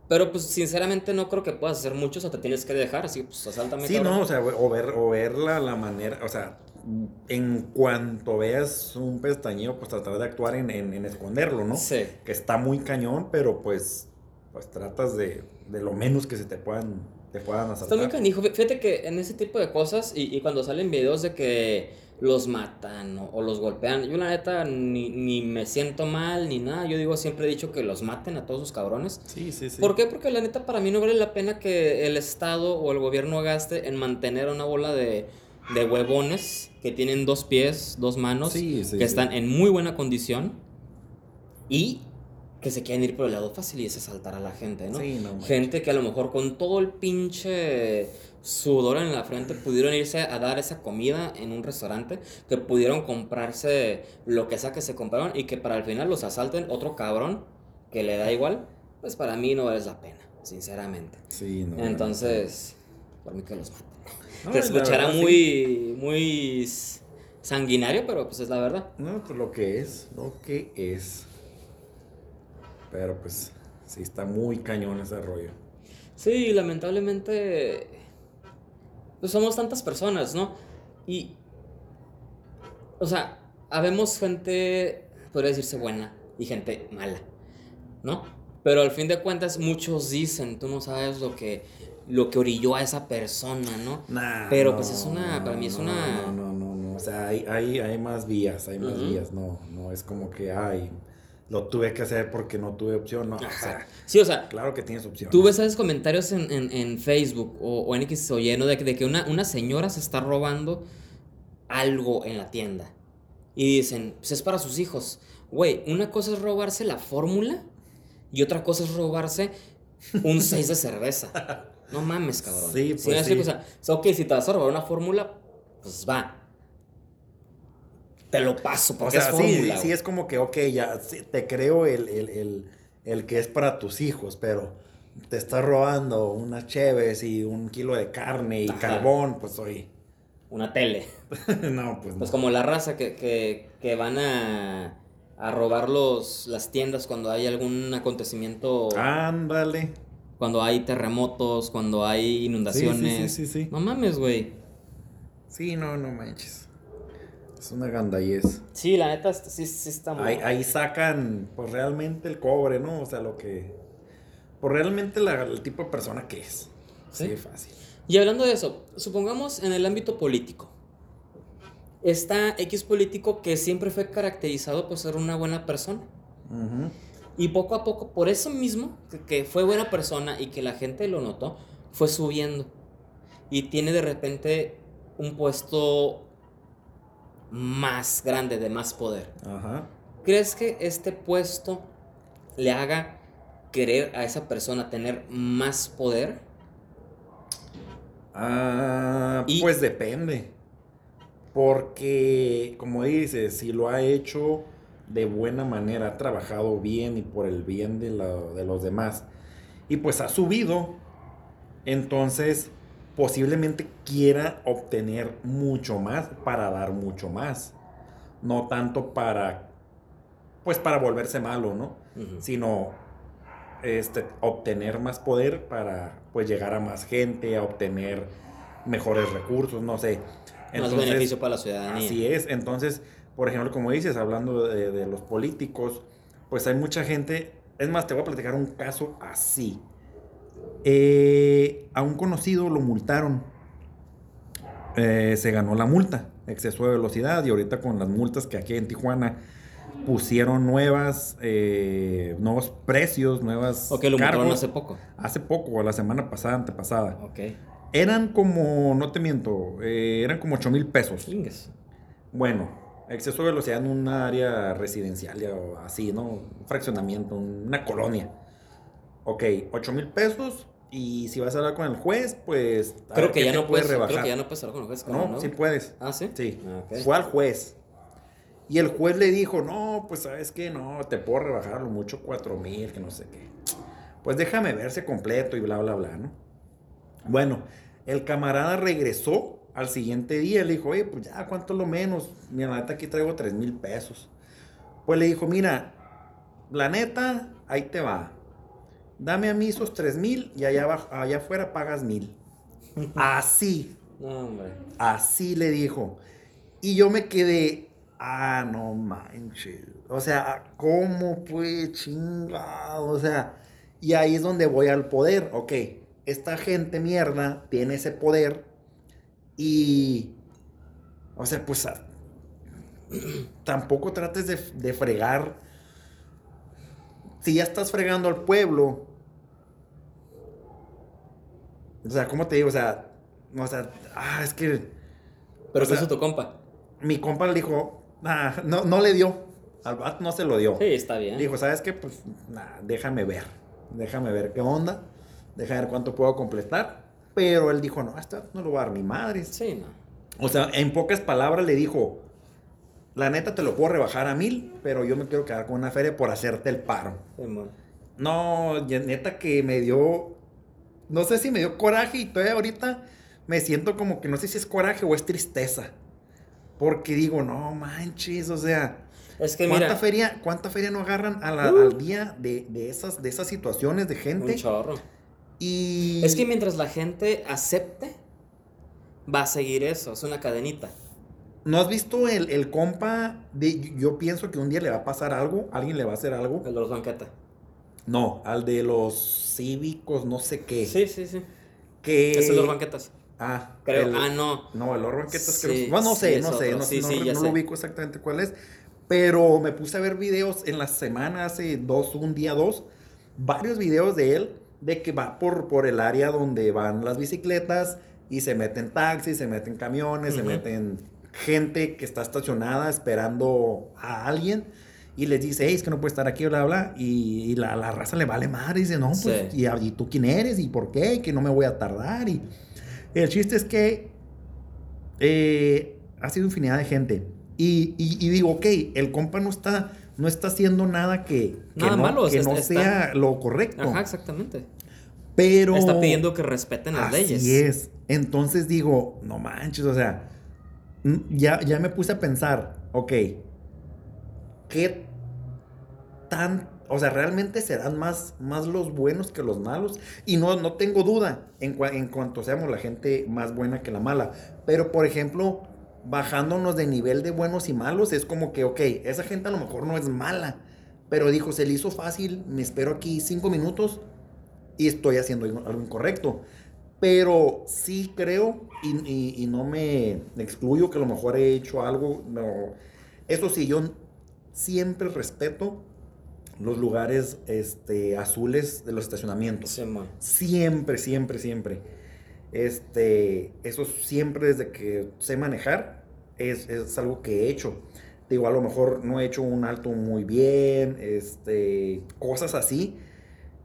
Pero pues sinceramente no creo que puedas hacer mucho, o sea, te tienes que dejar, así pues asáltame. Sí, cabrón. no, o sea, o ver, o ver la, la manera, o sea, en cuanto veas un pestañeo, pues tratar de actuar en, en- en esconderlo, ¿no? Sí. Que está muy cañón, pero pues, pues tratas de, de lo menos que se te puedan, te puedan Está muy asaltar. canijo. Fí- Fíjate que en ese tipo de cosas, y, y cuando salen videos de que los matan o, o los golpean, yo la neta ni, ni me siento mal ni nada. Yo digo, siempre he dicho que los maten a todos sus cabrones. Sí, sí, sí. ¿Por qué? Porque la neta para mí no vale la pena que el Estado o el gobierno gaste en mantener una bola de, de huevones que tienen dos pies, dos manos, Sí, sí, que sí. están en muy buena condición y que se quieren ir por el lado fácil y es asaltar a la gente, ¿no? Sí, no. Gente que a lo mejor con todo el pinche sudor en la frente pudieron irse a dar esa comida en un restaurante, que pudieron comprarse lo que sea que se compraron y que para el final los asalten otro cabrón que le da igual, pues para mí no es la pena, sinceramente. Sí, no. Entonces, por mí que los maten. No, la escuchará muy, muy sanguinario, pero pues es la verdad. No, pues lo que es, lo que es. Pero pues, sí está muy cañón ese rollo. Sí, lamentablemente, pues somos tantas personas, ¿no? Y, o sea, habemos gente, podría decirse buena, y gente mala, ¿no? Pero al fin de cuentas, muchos dicen, tú no sabes lo que, lo que orilló a esa persona, ¿no? Nah, Pero, no, pues, es una- para mí es no, una- No, no, no, no. O sea, hay, hay, hay más vías, hay más vías. No, no es como que, ay, lo tuve que hacer porque no tuve opción. No, o Ajá. sea, Sí, o sea, claro que tienes opción. Tú ves esos comentarios en, en, en Facebook o, o en X o Y, ¿no? De, que- de que una, una señora se está robando algo en la tienda. Y dicen, pues es para sus hijos. Güey, una cosa es robarse la fórmula y otra cosa es robarse un 6 de cerveza. <laughs> No mames, cabrón. Sí, pues sí. O sea, ok, si te vas a robar una fórmula, pues va. Te lo paso O porque sea, es sí, fórmula. sí, es como que, ok, ya sí, te creo el, el, el, el que es para tus hijos, pero te estás robando unas cheves y un kilo de carne y Ajá. carbón, pues oye. Una tele. <laughs> no, pues no. Pues como la raza que, que, que van a, a robar los, las tiendas cuando hay algún acontecimiento. Ándale. Cuando hay terremotos, cuando hay inundaciones. sí, sí, sí. No mames, güey. Sí, no, no manches. Es una gandallez. Sí, la neta sí, sí está muy... Ahí, ahí sacan, pues realmente el cobre, ¿no? O sea, lo que. Pues realmente la- el tipo de persona que es. Sí, fácil. Y hablando de eso, supongamos en el ámbito político. Está X político que siempre fue caracterizado por ser una buena persona. Ujú. Y poco a poco, por eso mismo, que, que fue buena persona y que la gente lo notó, fue subiendo. Y tiene de repente un puesto más grande, de más poder. Ajá. ¿Crees que este puesto le haga querer a esa persona tener más poder? Ah, Y- pues depende. Porque, como dices, si lo ha hecho de buena manera, ha trabajado bien y por el bien de, la- de los demás, y pues ha subido, entonces posiblemente quiera obtener mucho más para dar mucho más. No tanto para, pues para volverse malo, ¿no? Sino este, obtener más poder para pues llegar a más gente, a obtener mejores recursos, no sé. más beneficio para la ciudadanía. Así es, entonces, por ejemplo, como dices, hablando de, de los políticos, pues hay mucha gente, es más, te voy a platicar un caso así. Eh, a un conocido lo multaron, Eh, se ganó la multa, exceso de velocidad, y ahorita con las multas que aquí en Tijuana pusieron nuevas, eh, nuevos precios, nuevas Ok, lo multaron cargos. hace poco. Hace poco, la semana pasada, antepasada. Ok. Eran como, no te miento, eh, eran como 8 mil pesos. Chingues. Bueno, exceso de velocidad en un área residencial o así, ¿no? Un fraccionamiento, una colonia. Ok, 8 mil pesos. Y si vas a hablar con el juez, pues. a Creo ver que, ya no puede puedes, creo que ya no puedes hablar con los jueces, No, ¿no? sí puedes. Ah, ¿sí? Sí. Ah. Fue al juez. Y el juez le dijo, no, pues sabes qué, no, te puedo rebajar lo mucho 4 mil, que no sé qué. Pues déjame verse completo y bla, bla, bla, ¿no? Bueno, el camarada regresó al siguiente día, le dijo, oye, pues ya, ¿cuánto es lo menos? Mira, la neta aquí traigo 3 mil pesos. Pues le dijo, mira, la neta, ahí te va. Dame a mí esos 3 mil y allá, abajo, allá afuera pagas mil. <laughs> Así, No. Así le dijo. Y yo me quedé, ah, no manches. O sea, ¿cómo pues chingado? O sea, y ahí es donde voy al poder. Ok, esta gente mierda tiene ese poder y, o sea, pues <clears throat> tampoco trates de, de fregar. Si ya estás fregando al pueblo, o sea, ¿cómo te digo? O sea, o sea, ah, es que Pero O ¿qué sea- hizo tu compa? mi compa le dijo, "Ah, no, no le dio. Al vato no se lo dio. Sí, está bien. Dijo, ¿sabes qué? Pues, nah, déjame ver. Déjame ver qué onda. Déjame ver cuánto puedo completar. Pero él dijo, no, esto no lo va a dar ni madres. Sí, no. O sea, en pocas palabras le dijo, la neta te lo puedo rebajar a mil, pero yo me quiero quedar con una feria por hacerte el paro. Simón. No, neta que me dio, no sé si me dio coraje y todavía ahorita me siento como que no sé si es coraje o es tristeza. Porque digo, no manches, o sea, Es que ¿cuánta, mira, feria, ¿cuánta feria no agarran a la- Uh. al día de, de esas, de esas situaciones de un gente? chorro. Y... Es que mientras la gente acepte, va a seguir eso. Es una cadenita. ¿No has visto el, el compa de, yo pienso que un día le va a pasar algo, alguien le va a hacer algo? El de los banqueta. No, al de los cívicos, no sé qué. Sí, sí, sí. Que... Es el de los banquetas. Ah, Creo. el- Ah, no. No, el Orban que Sí, Bueno, no sé, no sé, no, Sí, no- sé. lo ubico exactamente cuál es. Pero me puse a ver videos en la semana, hace dos, un día, dos, varios videos de él, de que va por, por el área donde van las bicicletas y se meten taxis, se meten camiones, se meten gente que está estacionada esperando a alguien. Y les dice, hey, es que no puede estar aquí, bla, bla. Y, y la, la raza le vale madre. Y dice, no, pues, Sí. y, ¿y tú quién eres? ¿Y por qué? Que no me voy a tardar. Y el chiste es que eh, ha sido infinidad de gente. Y, y- y digo, ok, el compa no está, no está haciendo nada que, que Nada no, malo, que no está- sea lo correcto. Ajá, exactamente. Pero. Está pidiendo que respeten las así leyes. es. Entonces digo, no manches, o sea, ya, ya me puse a pensar, ok, ¿qué tan, o sea, realmente serán más, más los buenos que los malos? Y no, no tengo duda en, cua- en cuanto seamos la gente más buena que la mala. Pero, por ejemplo, bajándonos de nivel de buenos y malos, es como que, ok, esa gente a lo mejor no es mala. Pero dijo, se le hizo fácil, me espero aquí cinco minutos y estoy haciendo algo incorrecto. Pero sí creo y, y- y no me excluyo que a lo mejor he hecho algo. No. Eso sí, yo siempre respeto los lugares este, azules de los estacionamientos. Sí. Siempre, siempre, siempre. Este, eso siempre desde que sé manejar es, es algo que he hecho. Digo, a lo mejor no he hecho un alto muy bien, este, cosas así.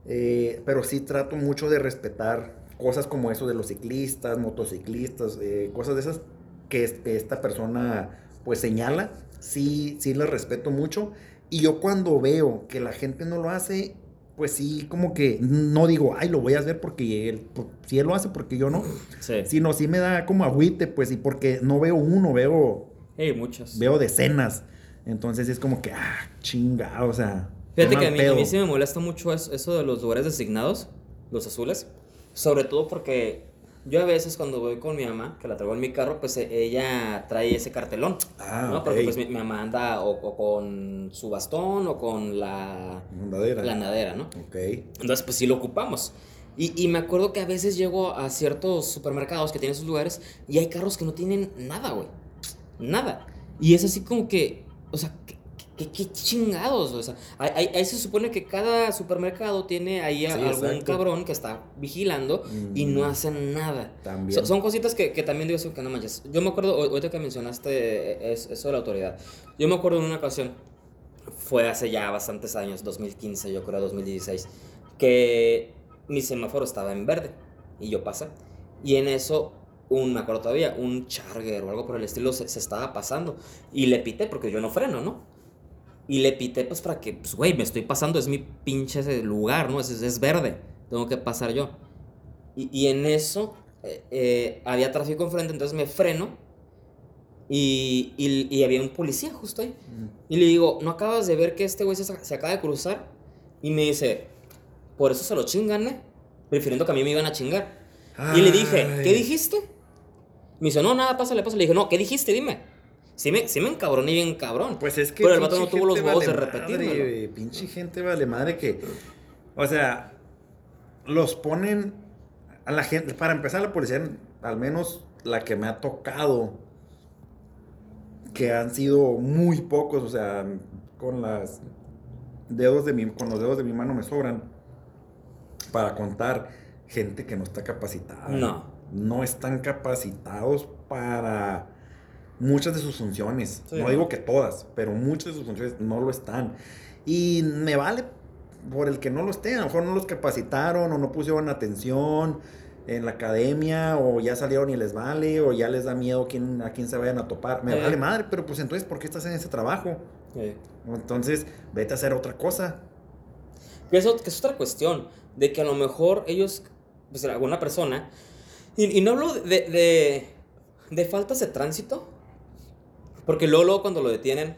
eh, pero sí trato mucho de respetar cosas como eso de los ciclistas, motociclistas, eh, cosas de esas que que esta persona pues señala. Sí, sí las respeto mucho. Y yo cuando veo que la gente no lo hace, pues sí, como que no digo, ay, lo voy a hacer porque él, pues, si él lo hace, porque yo no. Sí. Sino sí me da como agüite, pues, y porque no veo uno, veo, Hey, muchas. veo decenas. Entonces es como que, ah, chingado, o sea. Fíjate que a mí, a mí sí me molesta mucho eso, eso de los lugares designados, los azules. Sobre todo porque yo a veces cuando voy con mi mamá, que la traigo en mi carro, pues eh, ella trae ese cartelón. Ah, ¿no? Porque pues mi, mi mamá anda o, o con su bastón o con la, Andadera. la andadera, ¿no? Ok. Entonces, pues sí lo ocupamos. Y, y me acuerdo que a veces llego a ciertos supermercados que tienen sus lugares y hay carros que no tienen nada, güey. Nada. Y es así como que, o sea, ¿qué, qué- chingados? O sea, ahí, ahí- se supone que cada supermercado tiene ahí a- Sí, algún exacto. cabrón que está vigilando y no Mm. hacen nada. También. So- son cositas que, que también digo, que no manches. Yo me acuerdo, ahor- ahorita que mencionaste es- eso de la autoridad, yo me acuerdo en una ocasión, fue hace ya bastantes años, 2015, yo creo 2016, que mi semáforo estaba en verde y yo pasé. Y en eso, un, me acuerdo todavía, un charger o algo por el estilo se, se estaba pasando. Y le pité porque yo no freno, ¿no? Y le pité pues para que, pues güey, me estoy pasando, es mi pinche ese lugar, ¿no? Es, es, verde, tengo que pasar yo. Y, y en eso eh, eh, había tráfico enfrente, entonces me freno y, y, y había un policía justo ahí. Y le digo, ¿no acabas de ver que este güey se, se acaba de cruzar? Y me dice, por eso se lo chingan, ¿eh? Prefiriendo que a mí me iban a chingar. Y le dije. ¿qué dijiste? Me dice, no, nada, pásale, pásale. Le dije, no, ¿qué dijiste? Dime. Sí me, sí me encabroné bien cabrón. Pues es que. Pero el vato no tuvo los huevos de vale madre, güey, pinche gente vale madre que. O sea, los ponen. A la gente. Para empezar, la policía, al menos la que me ha tocado. Que han sido muy pocos. O sea, con las. Dedos de mi, con los dedos de mi mano me sobran. Para contar gente que no está capacitada. No. No están capacitados para muchas de sus funciones. Sí. no digo que todas, pero muchas de sus funciones no lo están. Y me vale por el que no lo esté. A lo mejor no los capacitaron o no pusieron atención en la academia o ya salieron y les vale o ya les da miedo quién, a quién se vayan a topar. Me Eh. vale madre, pero pues entonces, ¿por qué estás en ese trabajo? Eh. Entonces, vete a hacer otra cosa. Que eso que es otra cuestión, de que a lo mejor ellos, pues alguna persona, y, y no hablo de, de, de faltas de tránsito, porque luego, luego cuando lo detienen,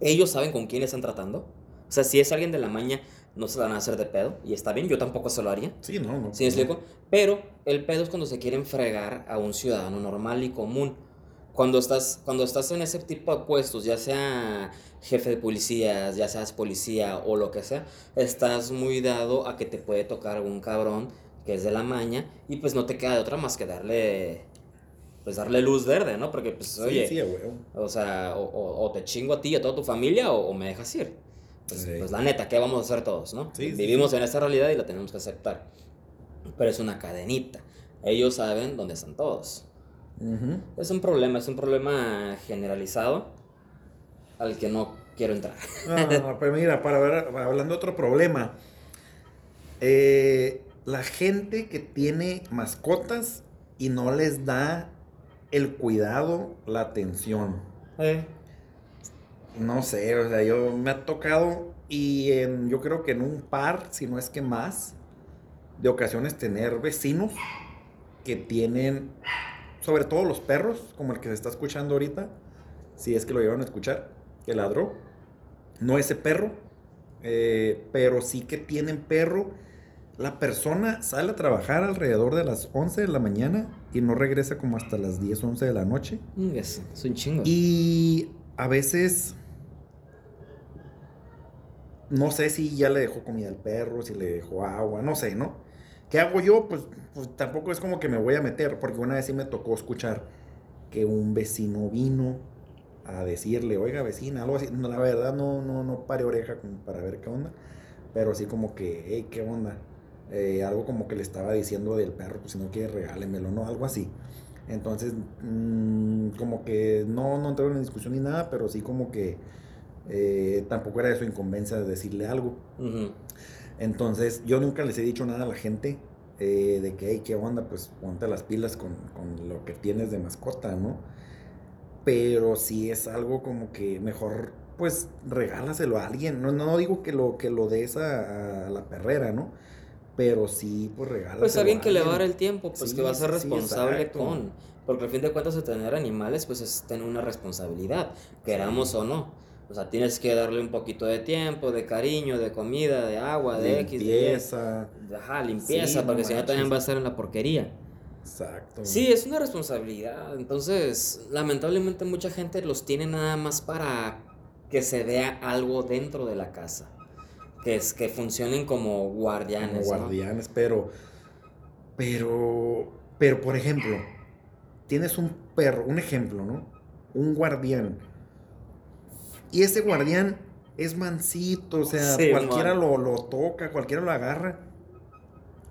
ellos saben con quién están tratando. O sea, si es alguien de la maña, no se la van a hacer de pedo, y está bien, yo tampoco se lo haría. Sí, no, no. ¿Sí explico? Pero el pedo es cuando se quieren fregar a un ciudadano normal y común. Cuando estás, cuando estás en ese tipo de puestos, ya sea jefe de policías, ya seas policía o lo que sea, estás muy dado a que te puede tocar algún cabrón que es de la maña y pues no te queda de otra más que darle, pues darle luz verde, ¿no? Porque pues, Sí, oye, sí, o sea, o, o- o te chingo a ti y a toda tu familia o, o me dejas ir. Pues, Sí. pues la neta, ¿qué vamos a hacer todos, no? Vivimos en esta realidad y la tenemos que aceptar. Pero es una cadenita. Ellos saben dónde están todos. Es un problema, es un problema generalizado al que no quiero entrar. No, pero mira, para ver, hablando de otro problema, eh, la gente que tiene mascotas y no les da el cuidado, la atención. Eh, No sé, o sea, yo me ha tocado y en- yo creo que en un par, si no es que más, de ocasiones tener vecinos que tienen, sobre todo los perros, como el que se está escuchando ahorita, si es que lo llevan a escuchar, que ladró. No ese perro, eh, pero sí que tienen perro. La persona sale a trabajar alrededor de las 11 de la mañana y no regresa como hasta las 10, 11 de la noche. es, es un chingo. Y a veces no sé si ya le dejó comida al perro, si le dejó agua, no sé, ¿no? ¿Qué hago yo? Pues, pues tampoco es como que me voy a meter, porque una vez sí me tocó escuchar que un vecino vino a decirle, oiga vecina, algo así. No, la verdad no, no, no pare oreja como para ver qué onda. Pero así como que, hey, qué onda. Eh, algo como que le estaba diciendo del perro, pues si no quiere regálemelo, ¿no? Algo así. Entonces, mm, como que no, no entró en discusión ni nada, pero sí como que eh, tampoco era de su incumbencia de decirle algo. Entonces, yo nunca les he dicho nada a la gente eh, de que, hey, qué onda, pues ponte las pilas con, con, lo que tienes de mascota, ¿no? Pero sí es algo como que mejor, pues regálaselo a alguien. No, no digo que lo, que lo des a, a la perrera, ¿no? Pero sí, pues regala. Pues alguien que le va a dar el tiempo, pues que va a ser responsable con. Porque al fin de cuentas, tener animales, pues es tener una responsabilidad, queramos o no. O sea, tienes que darle un poquito de tiempo, de cariño, de comida, de agua, de X. Limpieza. Ajá, limpieza, porque si no también va a estar en la porquería. Exacto. Sí, es una responsabilidad. Entonces, lamentablemente mucha gente los tiene nada más para que se vea algo dentro de la casa que, es, que funcionen como guardianes. guardianes, pero, pero, pero, por ejemplo, tienes un perro, un ejemplo, ¿no? Un guardián. Y ese guardián es mansito, o sea, cualquiera lo, lo, toca, cualquiera lo agarra.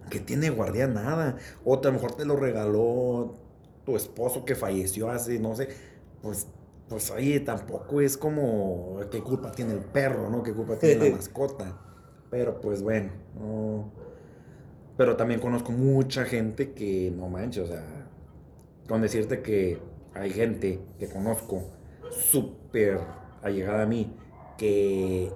Que tiene guardián nada. O a lo mejor te lo regaló tu esposo que falleció hace, no sé. Pues, pues oye, tampoco es como qué culpa tiene el perro, ¿no? ¿Qué culpa tiene la <laughs> mascota? Pero pues bueno, Pero también conozco mucha gente que no manches, o sea, con decirte que hay gente que conozco súper allegada a mí que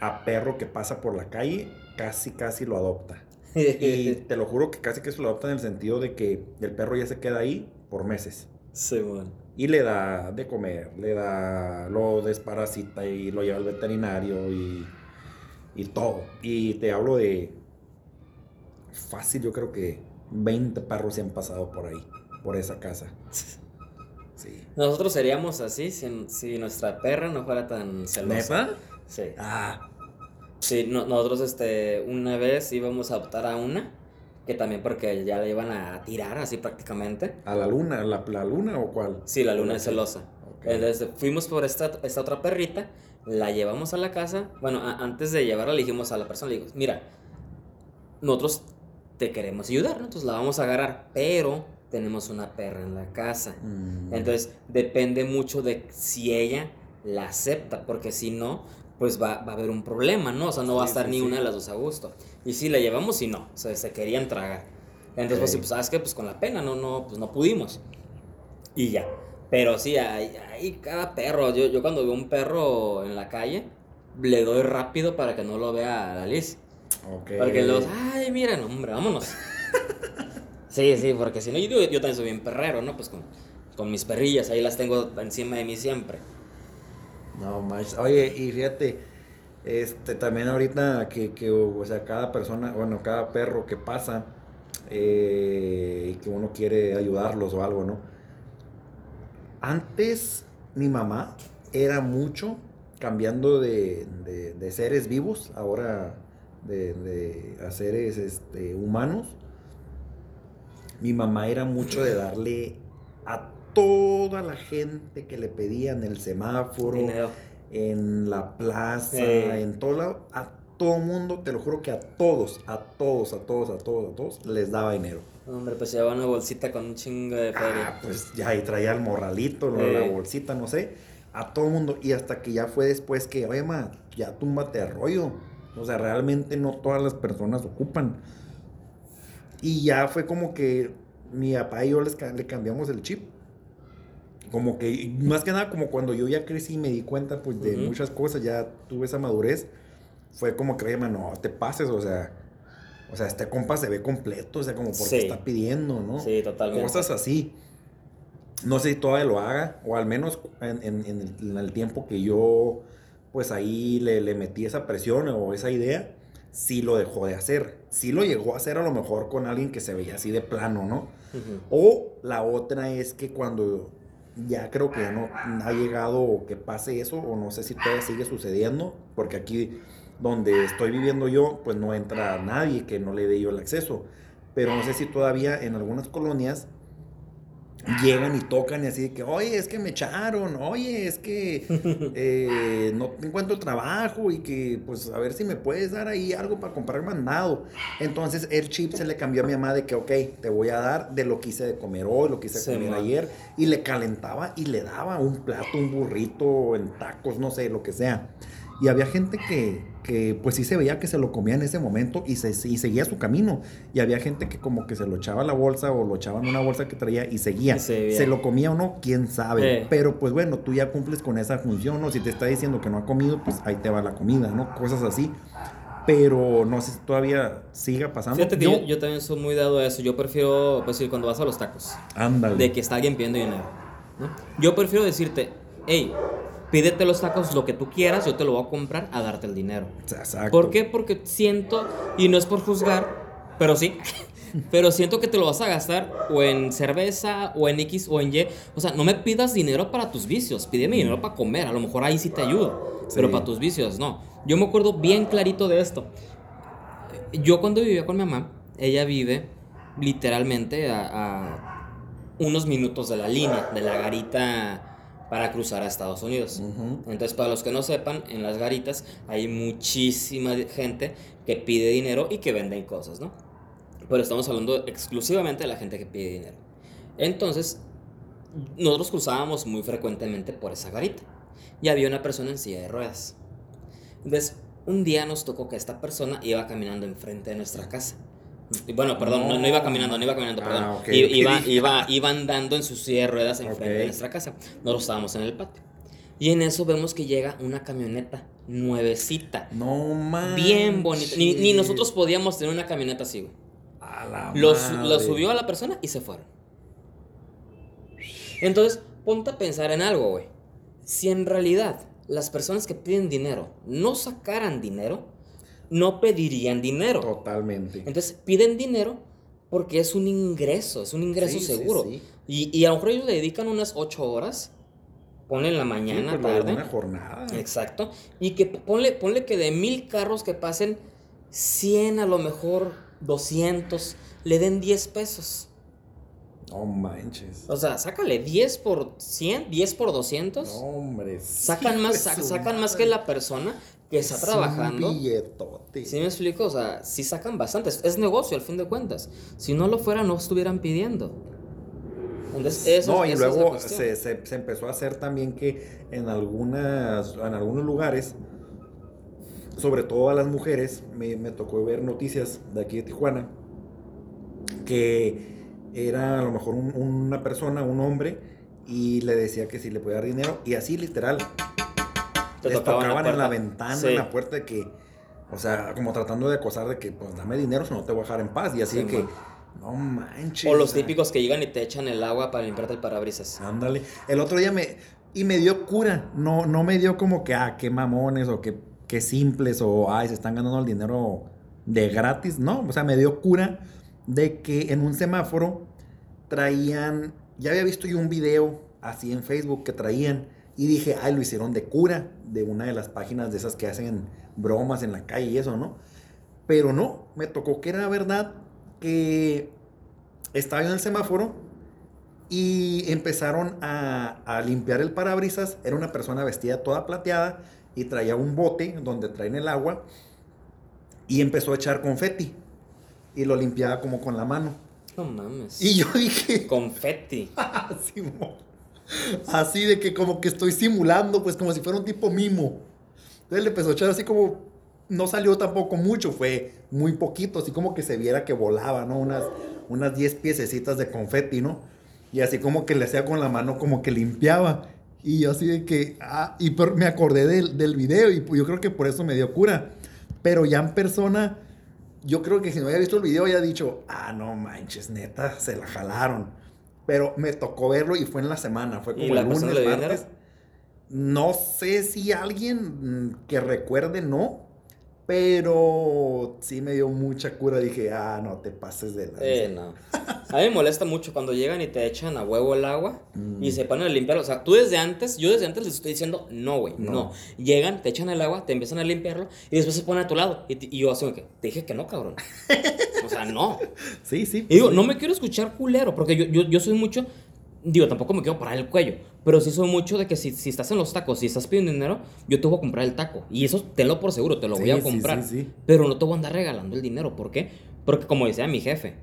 a perro que pasa por la calle casi casi lo adopta. <laughs> y te lo juro que casi que se lo adopta en el sentido de que el perro ya se queda ahí por meses. Sí, bueno. Y le da de comer, le da, lo desparasita y lo lleva al veterinario y y todo. Y te hablo de fácil, yo creo que 20 perros se han pasado por ahí, por esa casa. <laughs> Sí. Nosotros seríamos así si, si nuestra perra no fuera tan celosa. ¿Neta? Sí. Ah. Sí, nosotros este, una vez íbamos a adoptar a una, que también porque ya la iban a tirar así prácticamente. ¿A la luna? ¿La, la luna o cuál? Sí, la luna es celosa. Entonces fuimos por esta, esta otra perrita la llevamos a la casa. Bueno, antes de llevarla le dijimos a la persona, le dijimos, mira, nosotros te queremos ayudar, Entonces la vamos a agarrar, pero tenemos una perra en la casa. Mm. Entonces depende mucho de si ella la acepta, porque si no, pues va, a haber un problema, ¿no? O sea, no va a estar ni una de las dos a gusto. Y si la llevamos y no, o sea, se querían tragar. Entonces, pues, pues, ¿sabes qué? Pues con la pena, no, no, pues no pudimos. Y ya. Pero sí, hay, cada perro. Yo, yo cuando veo un perro en la calle, le doy rápido para que no lo vea la Liz. Ok. Porque los, ay, miren, hombre, vámonos. <laughs> sí, sí, porque si no, yo, yo también soy bien perrero, ¿no? Pues con, con mis perrillas, ahí las tengo encima de mí siempre. No, más. Oye, y fíjate, este, también ahorita que, que, o sea, cada persona, bueno, cada perro que pasa eh, y que uno quiere ayudarlos o algo, ¿no? Antes mi mamá era mucho cambiando de, seres vivos, ahora de, a seres este, humanos. Mi mamá era mucho de darle a toda la gente que le pedían el semáforo, en la plaza, en todo lado, a todo mundo, te lo juro que a todos, a todos, a todos, a todos, a todos, les daba dinero. Hombre, pues llevaba una bolsita con un chingo de feria. Ah, pues ya, y traía el morralito, la bolsita, no sé. A todo mundo. Y hasta que ya fue después que, oye, ma, ya túmbate de rollo. O sea, realmente no todas las personas ocupan. Y ya fue como que mi papá y yo les, le cambiamos el chip. Como que, más que nada, como cuando yo ya crecí y me di cuenta, pues, de muchas cosas, ya tuve esa madurez. Fue como que, no te pases, o sea o sea, este compa se ve completo, o sea, como porque está pidiendo, ¿no? Sí, totalmente. Cosas así. No sé si todavía lo haga, o al menos en, el, tiempo que yo, pues ahí le, le, metí esa presión o esa idea, sí lo dejó de hacer. Sí lo llegó a hacer a lo mejor con alguien que se veía así de plano, ¿no? O la otra es que cuando ya creo que ya no ha llegado que pase eso, o no sé si todavía sigue sucediendo, porque aquí donde estoy viviendo yo, pues no entra nadie que no le dé yo el acceso. Pero no sé si todavía en algunas colonias llegan y tocan y así de que, oye, es que me echaron, oye, es que <laughs> eh, no encuentro trabajo y que, pues, a ver si me puedes dar ahí algo para comprar mandado. Entonces, el chip se le cambió a mi mamá de que, ok, te voy a dar de lo que hice de comer hoy, lo que hice de comer ayer, y le calentaba y le daba un plato, un burrito en tacos, no sé, lo que sea. Y había gente que, que pues sí se veía que se lo comía en ese momento y, se, y seguía su camino. Y había gente que como que se lo echaba a la bolsa o lo echaba en una bolsa que traía y seguía. se, lo comía o no, quién sabe. Pero pues bueno, tú ya cumples con esa función, ¿no? Si te está diciendo que no ha comido, pues ahí te va la comida, ¿no? Cosas así. Pero no sé si todavía siga pasando. Fíjate que yo, yo, también soy muy dado a eso. Yo prefiero, pues cuando vas a los tacos. Ándale. De que está alguien pidiendo dinero. ¿no? Yo prefiero decirte, hey, pídete los tacos, lo que tú quieras, yo te lo voy a comprar a darte el dinero. Exacto. ¿Por qué? Porque siento, y no es por juzgar, pero sí, <laughs> pero siento que te lo vas a gastar o en cerveza, o en X, o en Y. O sea, no me pidas dinero para tus vicios, pídeme dinero para comer, a lo mejor ahí sí te ayudo, pero para tus vicios no. Yo me acuerdo bien clarito de esto. Yo cuando vivía con mi mamá, ella vive literalmente a, a unos minutos de la línea, de la garita para cruzar a Estados Unidos. Entonces, para los que no sepan, en las garitas hay muchísima gente que pide dinero y que venden cosas, ¿no? Pero estamos hablando exclusivamente de la gente que pide dinero. Entonces, nosotros cruzábamos muy frecuentemente por esa garita y había una persona en silla de ruedas. Entonces, un día nos tocó que esta persona iba caminando enfrente de nuestra casa. Bueno, perdón, no, iba caminando, no iba caminando, perdón. Ah, iba, <laughs> iba, iba, andando en sus silla de ruedas enfrente de nuestra casa. Nosotros estábamos en el patio. Y en eso vemos que llega una camioneta nuevecita. No mames. Bien bonita. Ni, nosotros podíamos tener una camioneta así, güey. A la Lo, lo subió a la persona y se fueron. Entonces, ponte a pensar en algo, güey. Si en realidad las personas que piden dinero no sacaran dinero, no pedirían dinero. Totalmente. Entonces piden dinero porque es un ingreso, es un ingreso seguro. Y, y, a lo mejor ellos le dedican unas ocho horas, ponen la mañana, pues, tarde. Una jornada. Exacto. Y que ponle, ponle que de mil carros que pasen, 100 a lo mejor 200, le den 10 pesos. No manches. O sea, sácale 10 por 100, 10 por 200. No, hombre. Sacan, más, sacan más que la persona que está trabajando. ¿Sí me explico? O sea, sí sacan bastantes. Es negocio al fin de cuentas. Si no lo fuera, no estuvieran pidiendo. Entonces, eso, no, y luego se, se, se, empezó a hacer también que en, algunas, en algunos lugares, sobre todo a las mujeres, me, me tocó ver noticias de aquí de Tijuana, que era a lo mejor una persona, un hombre, y le decía que si le podía dar dinero, y así literal, te tocaban, en la ventana, en la puerta de que, o sea, como tratando de acosar de que, pues dame dinero, si no te voy a dejar en paz. Y así de que, no manches. O los típicos que llegan y te echan el agua para limpiarte el parabrisas. Ándale. El otro día me, y me dio cura, no, no me dio como que, ah, qué mamones, o qué, qué simples, o, ay, se están ganando el dinero de gratis. No, o sea, me dio cura de que en un semáforo traían, ya había visto yo un video así en Facebook que traían y dije, ay, lo hicieron de cura, de una de las páginas de esas que hacen bromas en la calle y eso, ¿no? Pero no, me tocó que era verdad que estaba en el semáforo y empezaron a, limpiar el parabrisas. Era una persona vestida toda plateada y traía un bote donde traen el agua y empezó a echar confeti y lo limpiaba como con la mano. No mames. Y yo dije. Confeti. <laughs> <laughs> Así de que como que estoy simulando, pues como si fuera un tipo mimo. Entonces le empezó a echar así como, no salió tampoco mucho, fue muy poquito, así como que se viera que volaba, ¿no? Unas, unas 10 piececitas de confeti, ¿no? Y así como que le hacía con la mano como que limpiaba. Y yo así de que, ah, y me acordé del, del video y yo creo que por eso me dio cura. Pero ya en persona, yo creo que si no había visto el video, ya dicho, ah, no manches, neta, se la jalaron. Pero me tocó verlo y fue en la semana, fue como el lunes, martes. No sé si alguien que recuerde, no. Pero sí me dio mucha cura. Dije, ah, no te pases de la. Eh, no. A mí me molesta mucho cuando llegan y te echan a huevo el agua y mm. se ponen a limpiarlo. O sea, tú desde antes, yo desde antes les estoy diciendo, no, güey, no. Llegan, te echan el agua, te empiezan a limpiarlo y después se ponen a tu lado. Y, yo así que, te dije que no, cabrón. <laughs> o sea, no. Sí, sí. Y digo, no me quiero escuchar culero, porque yo, yo, yo soy mucho digo, tampoco me quiero parar el cuello, pero sí soy mucho de que si, si estás en los tacos, si estás pidiendo dinero, yo te voy a comprar el taco. Y eso tenlo por seguro, te lo voy Sí, a sí, comprar. sí, sí. Pero no te voy a andar regalando el dinero. ¿Por qué? Porque como decía mi jefe,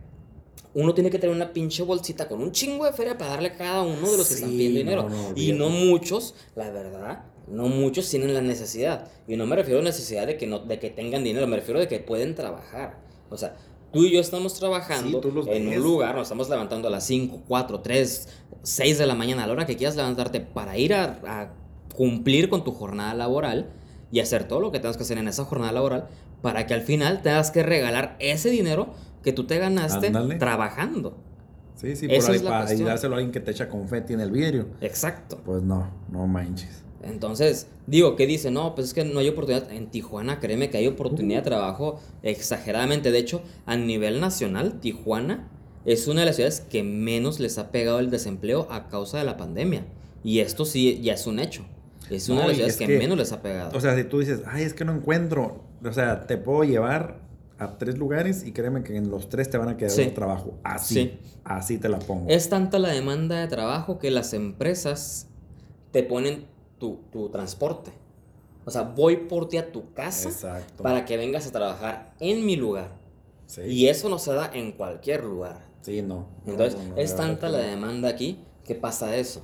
uno tiene que tener una pinche bolsita con un chingo de feria para darle a cada uno de los que están pidiendo dinero. no, no, y no muchos, la verdad, no muchos tienen la necesidad. Y no me refiero a necesidad de que, no, de que tengan dinero, me refiero de que pueden trabajar. O sea, tú y yo estamos trabajando Sí, en ves. un lugar, nos estamos levantando a las 5, 4, 3, 6 de la mañana, a la hora que quieras levantarte para ir a, a cumplir con tu jornada laboral y hacer todo lo que tengas que hacer en esa jornada laboral para que al final tengas que regalar ese dinero que tú te ganaste Ándale. trabajando. Sí, sí, por ahí para cuestión. dárselo a alguien que te echa confeti en el vidrio. Exacto. Pues no, no manches. Entonces, digo, ¿qué dice? No, pues es que no hay oportunidad. En Tijuana, créeme que hay oportunidad de trabajo exageradamente. De hecho, a nivel nacional, Tijuana es una de las ciudades que menos les ha pegado el desempleo a causa de la pandemia. Y esto sí ya es un hecho. Es una No, de las ciudades es que, que- menos les ha pegado. O sea, si tú dices, ay, es que no encuentro, o sea, te puedo llevar a tres lugares y créeme que en los tres te van a quedar Sí. un trabajo. Así, Sí. así te la pongo. Es tanta la demanda de trabajo que las empresas te ponen tu, tu transporte. O sea, voy por ti a tu casa Exacto. para que vengas a trabajar en mi lugar. Sí. Y eso no se da en cualquier lugar. Sí, no. Entonces, no, no, es tanta la demanda aquí que pasa eso.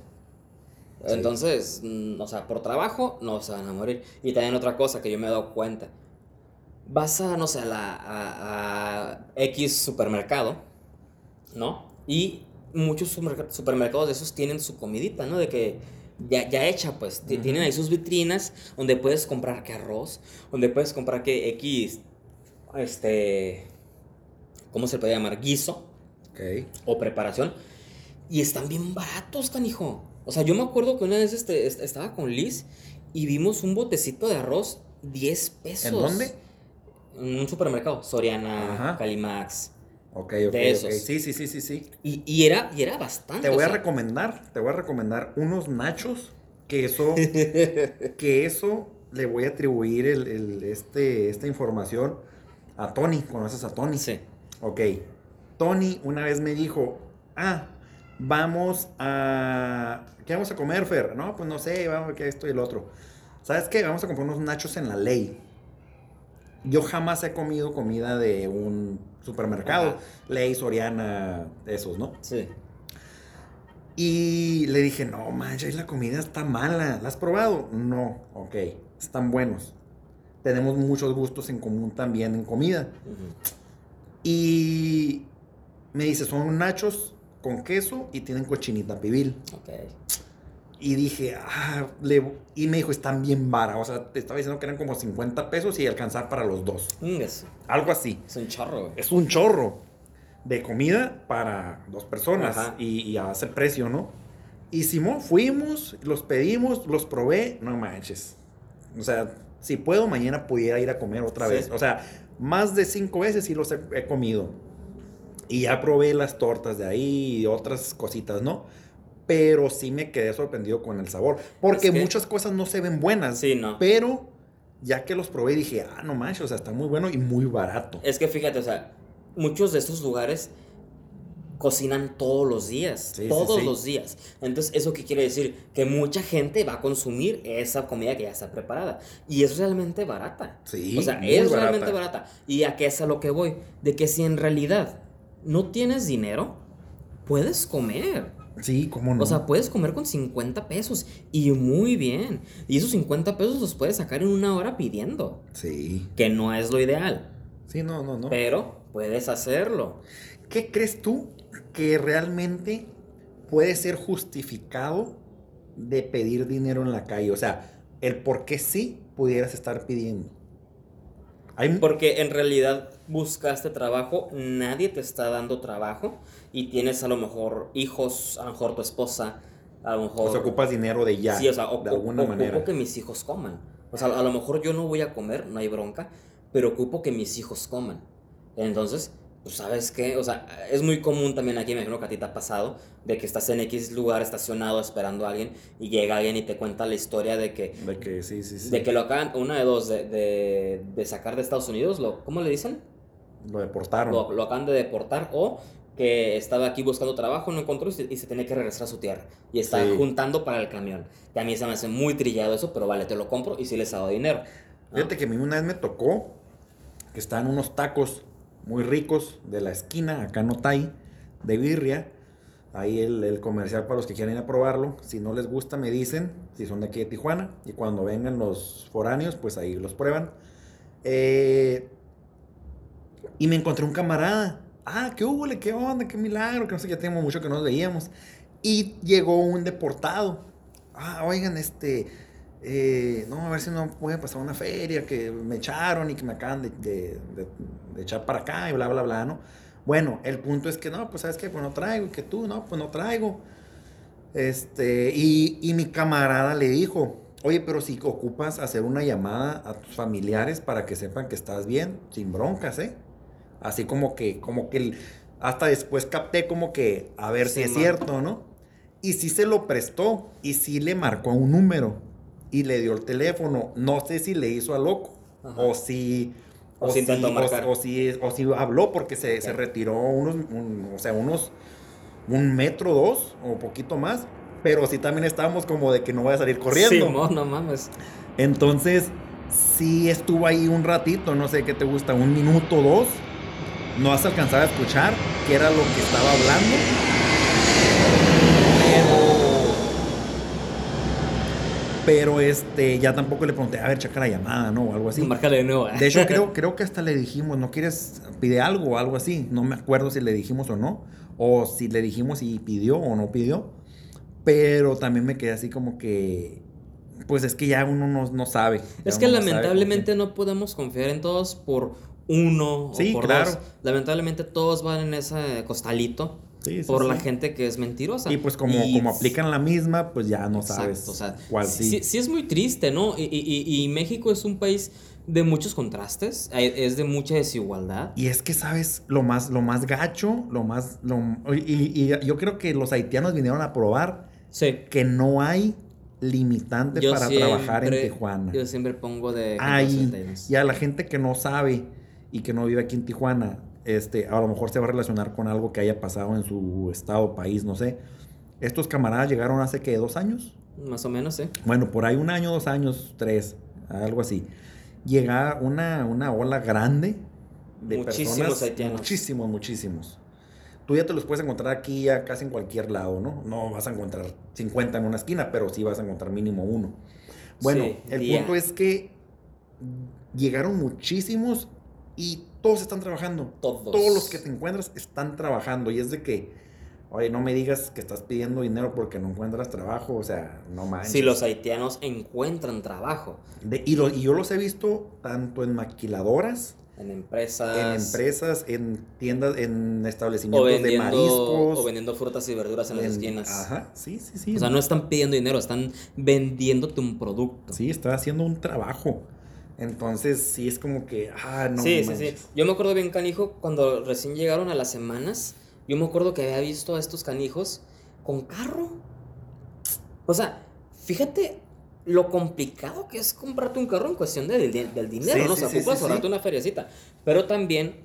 Sí. Entonces, mm, o sea, por trabajo no se van a morir. Y también otra cosa que yo me he dado cuenta. Vas a, no sé, a, la, a, a X supermercado, ¿no? Y muchos supermerc- supermercados de esos tienen su comidita, ¿no? De que ya, ya hecha, pues. Ti- Tienen ahí sus vitrinas donde puedes comprar que arroz, donde puedes comprar que X, este, ¿cómo se puede llamar? Guiso Ok. o preparación. Y están bien baratos, canijo. O sea, yo me acuerdo que una vez este, est- estaba con Liz y vimos un botecito de arroz 10 pesos. ¿En dónde? En un supermercado. Soriana, Ajá. Calimax. Ok, ok, De esos. Sí, sí, sí, sí, sí. Y, y era, y era bastante. Te voy a sea, recomendar, te voy a recomendar unos nachos que eso, <laughs> que eso le voy a atribuir el, el- este, esta información a Tony. ¿Conoces a Tony? Sí. Ok. Tony una vez me dijo, ah, vamos a... ¿Qué vamos a comer, Fer? No, pues no sé, vamos a que esto y el otro. ¿Sabes qué? Vamos a comprar unos nachos en la ley. Yo jamás he comido comida de un supermercado. Ajá. Ley, Soriana, esos, ¿no? Sí. Y le dije, no, manches, la comida está mala. ¿La has probado? No, ok, están buenos. Tenemos muchos gustos en común también en comida. Y me dice, son nachos con queso y tienen cochinita pibil. Ok. Y dije, ah, le... y me dijo, están bien vara. O sea, te estaba diciendo que eran como 50 pesos y alcanzar para los dos. Ingas. Algo así. Es un chorro, güey. Es un chorro de comida para dos personas Ajá. y, y a ese precio, ¿no? Y Simón, fuimos, los pedimos, los probé, no manches. O sea, si puedo, mañana pudiera ir a comer otra Sí. vez. O sea, más de cinco veces sí los he, he comido. Y ya probé las tortas de ahí y otras cositas, ¿no? Pero sí me quedé sorprendido con el sabor. Porque Es que- muchas cosas no se ven buenas. Sí, no. Pero ya que los probé dije, ah, no manches, o sea, está muy bueno y muy barato. Es que fíjate, o sea, muchos de estos lugares cocinan todos los días, Sí, sí, todos sí. los días. Entonces, ¿eso qué quiere decir? Que mucha gente va a consumir esa comida que ya está preparada. Y es realmente barata. Sí, o sea, muy es barata. realmente barata. ¿Y a qué es a lo que voy? De que si en realidad no tienes dinero, puedes comer. Sí, cómo no. O sea, puedes comer con 50 pesos y muy bien. Y esos 50 pesos los puedes sacar en una hora pidiendo, sí. que no es lo ideal, Sí, no, no, no. pero puedes hacerlo. ¿Qué crees tú que realmente puede ser justificado de pedir dinero en la calle? O sea, el por qué sí pudieras estar pidiendo. Hay, Porque en realidad buscaste trabajo, nadie te está dando trabajo y tienes a lo mejor hijos, a lo mejor tu esposa, a lo mejor... o sea, ocupas dinero de ya. Sí, o sea, de alguna ocupo manera. que mis hijos coman. O sea, a lo mejor yo no voy a comer, no hay bronca, pero ocupo que mis hijos coman. Entonces, pues, ¿sabes qué? O sea, es muy común también aquí, me imagino que a ti te ha pasado, de que estás en X lugar estacionado esperando a alguien y llega alguien y te cuenta la historia de que, De que sí, sí, sí. de que lo acaban, una de dos, de, de, de sacar de Estados Unidos, lo, ¿cómo le dicen? Lo deportaron. Lo, lo acaban de deportar o que estaba aquí buscando trabajo, no encontró y se, y se tenía que regresar a su tierra. Y estaba Sí. juntando para el camión. Que a mí se me hace muy trillado eso, pero vale, te lo compro y sí les hago dinero. Fíjate que a mí una vez me tocó que estaban unos tacos muy ricos de la esquina, acá en Otay, de birria. Ahí el, el comercial para los que quieran ir a probarlo. Si no les gusta, me dicen, si son de aquí de Tijuana. Y cuando vengan los foráneos, pues ahí los prueban. Eh, y me encontré un camarada. Ah, qué hubo, qué onda, qué milagro, que no sé, ya tenemos mucho que nos veíamos. Y llegó un deportado. Ah, oigan, este, eh, no, a ver si no puede pasar una feria que me echaron y que me acaban de, de- de- de echar para acá y bla, bla, bla, ¿no? Bueno, el punto es que no, pues sabes qué, pues no traigo, y que tú, no, pues no traigo. Este, y, y mi camarada le dijo, oye, pero si ocupas hacer una llamada a tus familiares para que sepan que estás bien, sin broncas, ¿eh? Así como que, como que, el- hasta después capté como que, a ver si es man. cierto, ¿no? Y sí se lo prestó, y sí le marcó un número, y le dio el teléfono. No sé si le hizo a loco, Ajá. o si... O si intentó marcar. o si, o si habló porque se, se retiró unos, un- o sea, unos, un metro, dos, o poquito más. Pero sí también estábamos como de que no voy a salir corriendo. Simón, no mames. Entonces, sí estuvo ahí un ratito, no sé qué te gusta, un minuto, dos. No has alcanzado a escuchar qué era lo que estaba hablando. Pero, este, ya tampoco le pregunté, a ver, checa la llamada, ¿no? O algo así. Márcale de nuevo. ¿eh? De hecho, <laughs> creo, creo que hasta le dijimos, ¿no quieres, pide algo o algo así? No me acuerdo si le dijimos o no. O si le dijimos y pidió o no pidió. Pero también me quedé así como que, pues es que ya uno no, no sabe. Es que sabe lamentablemente no podemos confiar en todos por uno Sí, o por claro. dos. Lamentablemente todos van en ese costalito. Sí, sí, por sí. la gente que es mentirosa. Y pues como, Y- como aplican la misma, pues ya no Exacto, sabes o sea, cuál sí. sí. es muy triste, ¿no? Y, y- México es un país de muchos contrastes, es de mucha desigualdad. Y es que, ¿sabes? Lo más, lo más gacho, lo más... Lo, y, yo creo que los haitianos vinieron a probar que no hay limitante Yo para trabajar en Tijuana. Yo siempre pongo de... Ay, y a la gente que no sabe y que no vive aquí en Tijuana, este, a lo mejor se va a relacionar con algo que haya pasado en su estado, país, no sé. Estos camaradas llegaron hace que dos años. Más o menos, sí. Bueno, por ahí un año, dos años, tres, algo así. Llega una, una ola grande de Muchísimos personas. haitianos. Muchísimos, muchísimos. Tú ya te los puedes encontrar aquí ya casi en cualquier lado, ¿no? No vas a encontrar 50 en una esquina, pero sí vas a encontrar mínimo uno. Bueno, Sí, el punto es que llegaron muchísimos y todos están trabajando. Todos. Todos los que te encuentras están trabajando. Y es de que, oye, no me digas que estás pidiendo dinero porque no encuentras trabajo. O sea, no manches. Si los haitianos encuentran trabajo De- y, lo- y yo los he visto tanto en maquiladoras, en empresas... en empresas, en tiendas, en establecimientos de mariscos. o vendiendo frutas y verduras en las esquinas. Ajá, sí, sí, sí. O sea, no están pidiendo dinero, están vendiéndote un producto. Sí, está haciendo un trabajo. Entonces, sí es como que, ah, no. sí, sí, manches. sí. Yo me acuerdo bien, canijo, cuando recién llegaron a las semanas, yo me acuerdo que había visto a estos canijos con carro. O sea, fíjate lo complicado que es comprarte un carro en cuestión de- de- del dinero, Sí, ¿no? O sí, sea, sí, ocupas sí, ahorrarte sí. una feriecita. Pero también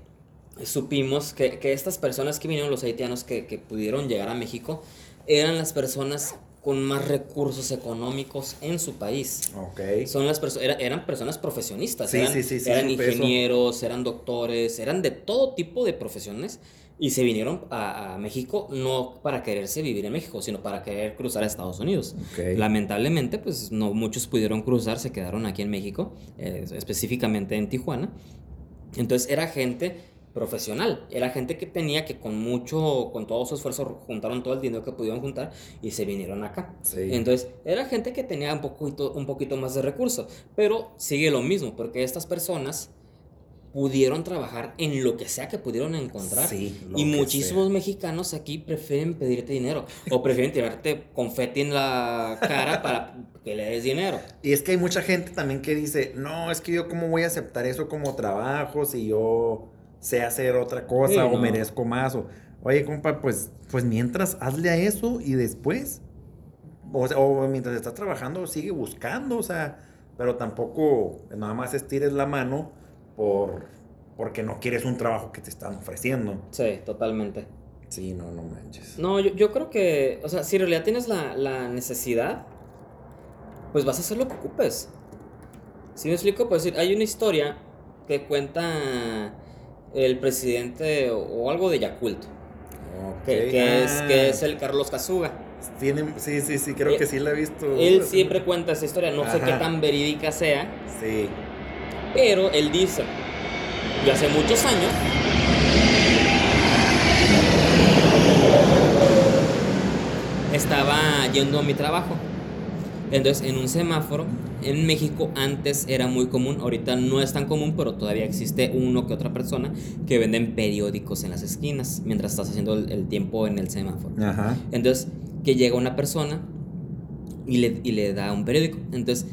supimos que, que estas personas que vinieron, los haitianos que, que pudieron llegar a México, eran las personas con más recursos económicos en su país. Ok. Son las perso- era- eran personas profesionistas, Sí, eran, sí, sí, sí, eran eso. ingenieros, eran doctores, eran de todo tipo de profesiones y se vinieron a, a México no para quererse vivir en México, sino para querer cruzar a Estados Unidos. Ok. Lamentablemente, pues no muchos pudieron cruzar, se quedaron aquí en México, eh, específicamente en Tijuana. Entonces era gente profesional, era gente que tenía que con mucho, con todo su esfuerzo juntaron todo el dinero que pudieron juntar y se vinieron acá. Sí. Entonces, era gente que tenía un poquito, un poquito más de recursos, pero sigue lo mismo, porque estas personas pudieron trabajar en lo que sea que pudieron encontrar. Sí, y muchísimos sea. mexicanos aquí prefieren pedirte dinero o prefieren tirarte confeti en la cara para que le des dinero. Y es que hay mucha gente también que dice, no, es que yo cómo voy a aceptar eso como trabajo si yo sé hacer otra cosa Sí, o no. merezco más. O, Oye, compa, pues, pues mientras hazle a eso y después, o, sea, o mientras estás trabajando, sigue buscando, o sea, pero tampoco nada más estires la mano por, porque no quieres un trabajo que te están ofreciendo. Sí, totalmente. Sí, no, no manches. No, yo, yo creo que, o sea, si en realidad tienes la, la necesidad, pues vas a hacer lo que ocupes. Si me explico, pues hay una historia que cuenta el presidente o, algo de Yakult, Ok. que, que es, Ah, que es el Carlos Casuga. tiene- sí, sí, sí, creo Eh, que sí la he visto. Él siempre cuenta esa historia, no sé qué tan verídica sea, Sí. pero él dice, y hace muchos años, estaba yendo a mi trabajo. Entonces, en un semáforo, en México antes era muy común, ahorita no es tan común, pero todavía existe uno que otra persona que venden periódicos en las esquinas mientras estás haciendo el, el tiempo en el semáforo. Ajá. Entonces, que llega una persona y le, y le da un periódico. Entonces,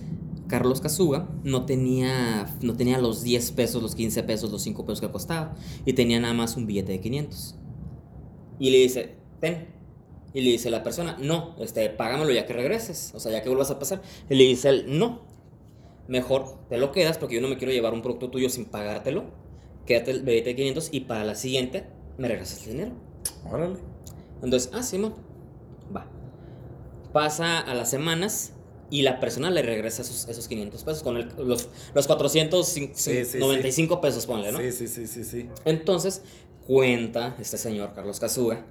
Carlos Casuga no tenía, no tenía los 10 pesos, los 15 pesos, los 5 pesos que costaba. Y tenía nada más un billete de 500. Y le dice, ten. Y le dice la persona, no, este, págamelo ya que regreses. O sea, ya que vuelvas a pasar. Y le dice él, no. Mejor te lo quedas porque yo no me quiero llevar un producto tuyo sin pagártelo. Quédate el billete de 500 y para la siguiente me regresas el dinero. Órale. Entonces, ah, Simón, va. Pasa a las semanas y la persona le regresa esos, esos 500 pesos con el- los, los 495 pesos, ponle, ¿no? Sí, sí, sí, sí, sí. Entonces, cuenta este señor, Carlos Casuga,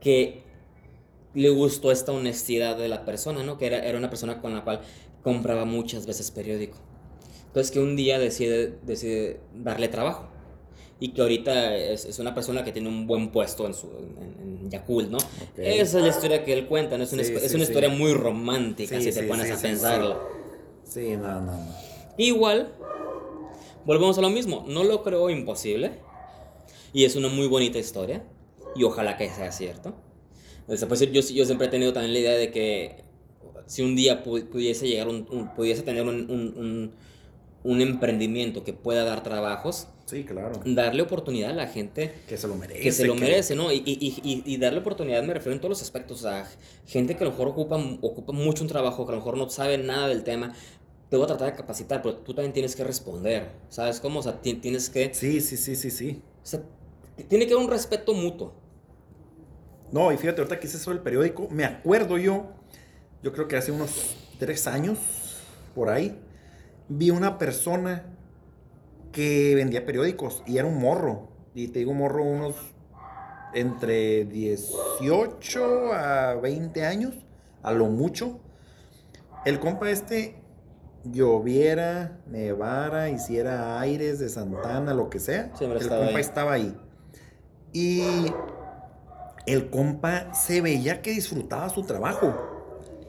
que le gustó esta honestidad de la persona, ¿no? Que era, era una persona con la cual compraba muchas veces periódico. Entonces, que un día decide, decide darle trabajo. Y que ahorita es, es una persona que tiene un buen puesto en, su, en, en Yakult, ¿no? Esa es la historia que él cuenta, ¿no? Es una, Sí, es sí, una sí. historia muy romántica, si te pones a sí, pensarlo. Sí, no, no, no. Igual, volvemos a lo mismo. No lo creo imposible. Y es una muy bonita historia. Y ojalá que sea cierto. Sea, pues, yo, yo siempre he tenido también la idea de que si un día pu- pudiese llegar, un, un- pudiese tener un, un- un- emprendimiento que pueda dar trabajos, Sí, claro. darle oportunidad a la gente Que se lo merece. que se lo merece, ¿no? Y, y, y- y- darle oportunidad me refiero en todos los aspectos. O sea, gente que a lo mejor ocupa, ocupa mucho un trabajo, que a lo mejor no sabe nada del tema. Te voy a tratar de capacitar, pero tú también tienes que responder. ¿Sabes cómo? O sea, ti- tienes que. Sí, sí, sí, sí, sí. O sea, tiene que haber un respeto mutuo. No, y fíjate, ahorita que hice eso del periódico, me acuerdo yo, yo creo que hace unos tres años, por ahí, vi una persona que vendía periódicos y era un morro. Y te digo morro unos entre 18 a 20 años, a lo mucho. El compa este lloviera, nevara, hiciera aires de Santana, lo que sea. Siempre el estaba compa ahí. estaba ahí. Y el compa se veía que disfrutaba su trabajo.